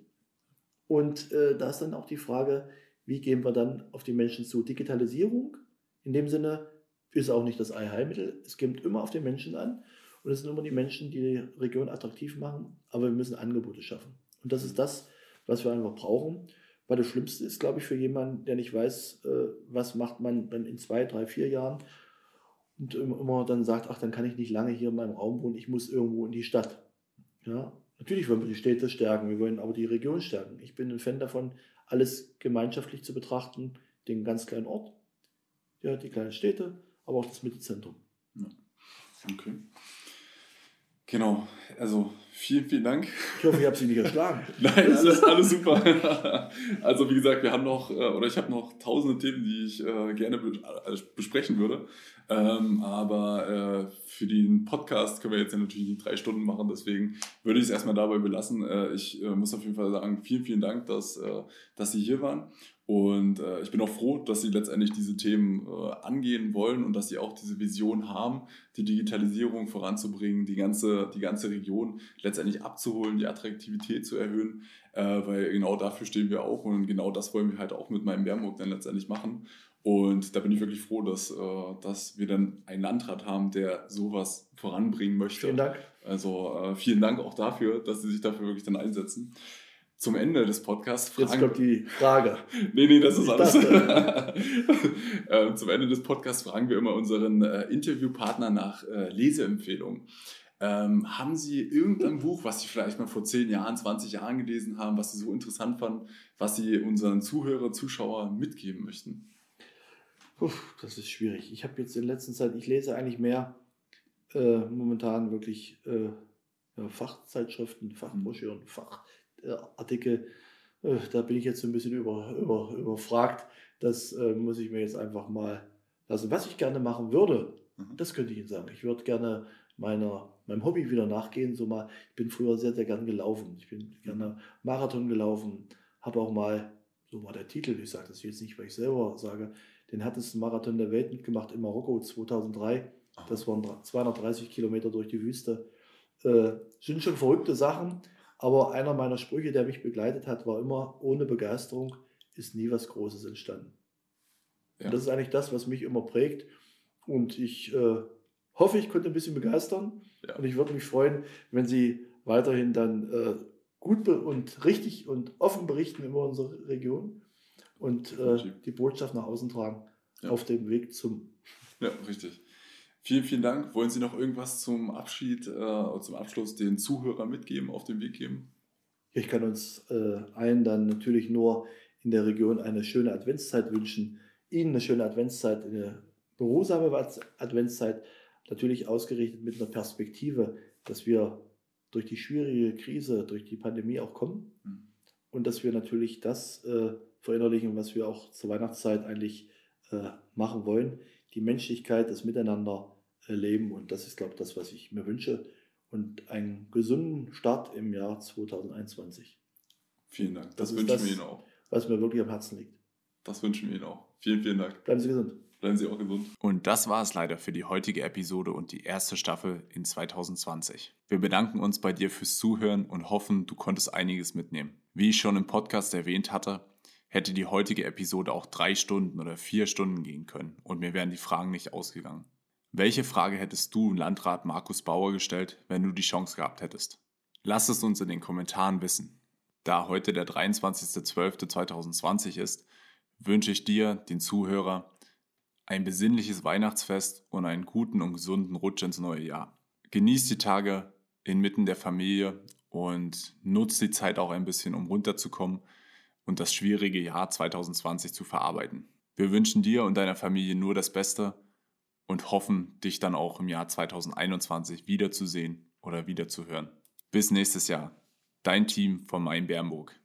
Und äh, da ist dann auch die Frage, wie gehen wir dann auf die Menschen zu? Digitalisierung in dem Sinne ist auch nicht das Allheilmittel. Es kommt immer auf den Menschen an. Und es sind immer die Menschen, die die Region attraktiv machen. Aber wir müssen Angebote schaffen. Und das ist das, was wir einfach brauchen. Weil das Schlimmste ist, glaube ich, für jemanden, der nicht weiß, äh, was macht man dann in zwei, drei, vier Jahren und immer dann sagt, ach, dann kann ich nicht lange hier in meinem Raum wohnen, ich muss irgendwo in die Stadt. Ja, natürlich wollen wir die Städte stärken, wir wollen aber die Region stärken. Ich bin ein Fan davon, alles gemeinschaftlich zu betrachten, den ganz kleinen Ort, ja, die kleinen Städte, aber auch das Mittelzentrum. Ja. Okay. Genau, also vielen, vielen Dank. Ich hoffe, ich habe Sie nicht erschlagen. Nein, alles, alles super. also wie gesagt, wir haben noch, äh, oder ich habe noch tausende Themen, die ich äh, gerne also besprechen würde. Ähm, aber äh, für den Podcast können wir jetzt ja natürlich nicht drei Stunden machen, deswegen würde ich es erstmal dabei belassen. ich muss auf jeden Fall sagen, vielen, vielen Dank, dass, dass Sie hier waren. Und äh, ich bin auch froh, dass sie letztendlich diese Themen äh, angehen wollen und dass sie auch diese Vision haben, die Digitalisierung voranzubringen, die ganze, die ganze Region letztendlich abzuholen, die Attraktivität zu erhöhen, äh, weil genau dafür stehen wir auch und genau das wollen wir halt auch mit meinem Bärmburg dann letztendlich machen. Und da bin ich wirklich froh, dass, äh, dass wir dann einen Landrat haben, der sowas voranbringen möchte. Vielen Dank. Also äh, vielen Dank auch dafür, dass Sie sich dafür wirklich dann einsetzen zum Ende des Podcasts fragen. Jetzt kommt die Frage. nee, nee, das ist alles. ähm, zum Ende des Podcasts fragen wir immer unseren äh, Interviewpartner nach äh, Leseempfehlungen. Ähm, haben Sie irgendein Buch, was Sie vielleicht mal vor 10 Jahren, 20 Jahren gelesen haben, was Sie so interessant fanden, was Sie unseren Zuhörer, Zuschauer mitgeben möchten? Puh, das ist schwierig. Ich habe jetzt in letzter Zeit, ich lese eigentlich mehr äh, momentan wirklich äh, ja, Fachzeitschriften, Fachbroschüren, Fach Artikel, äh, da bin ich jetzt so ein bisschen über, über, überfragt. Das äh, muss ich mir jetzt einfach mal lassen. Was ich gerne machen würde, mhm. das könnte ich Ihnen sagen. Ich würde gerne meiner, meinem Hobby wieder nachgehen. So mal, ich bin früher sehr, sehr gern gelaufen. Ich bin gerne Marathon gelaufen, habe auch mal, so war der Titel, ich sage das jetzt nicht, weil ich selber sage, den härtesten Marathon der Welt mitgemacht in Marokko 2003. Das waren 230 Kilometer durch die Wüste. Äh, sind schon verrückte Sachen. Aber einer meiner Sprüche, der mich begleitet hat, war immer, ohne Begeisterung ist nie was Großes entstanden. Ja. Und das ist eigentlich das, was mich immer prägt. Und ich äh, hoffe, ich konnte ein bisschen begeistern. Ja. Und ich würde mich freuen, wenn Sie weiterhin dann äh, gut und richtig und offen berichten über unsere Region und äh, die Botschaft nach außen tragen ja. auf dem Weg zum. Ja, richtig. Vielen, vielen Dank. Wollen Sie noch irgendwas zum Abschied, äh, zum Abschluss den Zuhörern mitgeben, auf den Weg geben? Ich kann uns äh, allen dann natürlich nur in der Region eine schöne Adventszeit wünschen. Ihnen eine schöne Adventszeit, eine beruhsame Adventszeit, natürlich ausgerichtet mit einer Perspektive, dass wir durch die schwierige Krise, durch die Pandemie auch kommen mhm. und dass wir natürlich das äh, verinnerlichen, was wir auch zur Weihnachtszeit eigentlich äh, machen wollen. Die Menschlichkeit, das Miteinander leben. Und das ist, glaube ich, das, was ich mir wünsche. Und einen gesunden Start im Jahr 2021. Vielen Dank. Das, das wünschen das, wir Ihnen auch. Was mir wirklich am Herzen liegt. Das wünschen wir Ihnen auch. Vielen, vielen Dank. Bleiben Sie gesund. Bleiben Sie auch gesund. Und das war es leider für die heutige Episode und die erste Staffel in 2020. Wir bedanken uns bei dir fürs Zuhören und hoffen, du konntest einiges mitnehmen. Wie ich schon im Podcast erwähnt hatte, hätte die heutige Episode auch drei Stunden oder vier Stunden gehen können und mir wären die Fragen nicht ausgegangen. Welche Frage hättest du Landrat Markus Bauer gestellt, wenn du die Chance gehabt hättest? Lass es uns in den Kommentaren wissen. Da heute der 23.12.2020 ist, wünsche ich dir, den Zuhörer, ein besinnliches Weihnachtsfest und einen guten und gesunden Rutsch ins neue Jahr. Genieß die Tage inmitten der Familie und nutz die Zeit auch ein bisschen, um runterzukommen und das schwierige Jahr 2020 zu verarbeiten. Wir wünschen dir und deiner Familie nur das Beste und hoffen, dich dann auch im Jahr 2021 wiederzusehen oder wiederzuhören. Bis nächstes Jahr. Dein Team von Main Bernburg.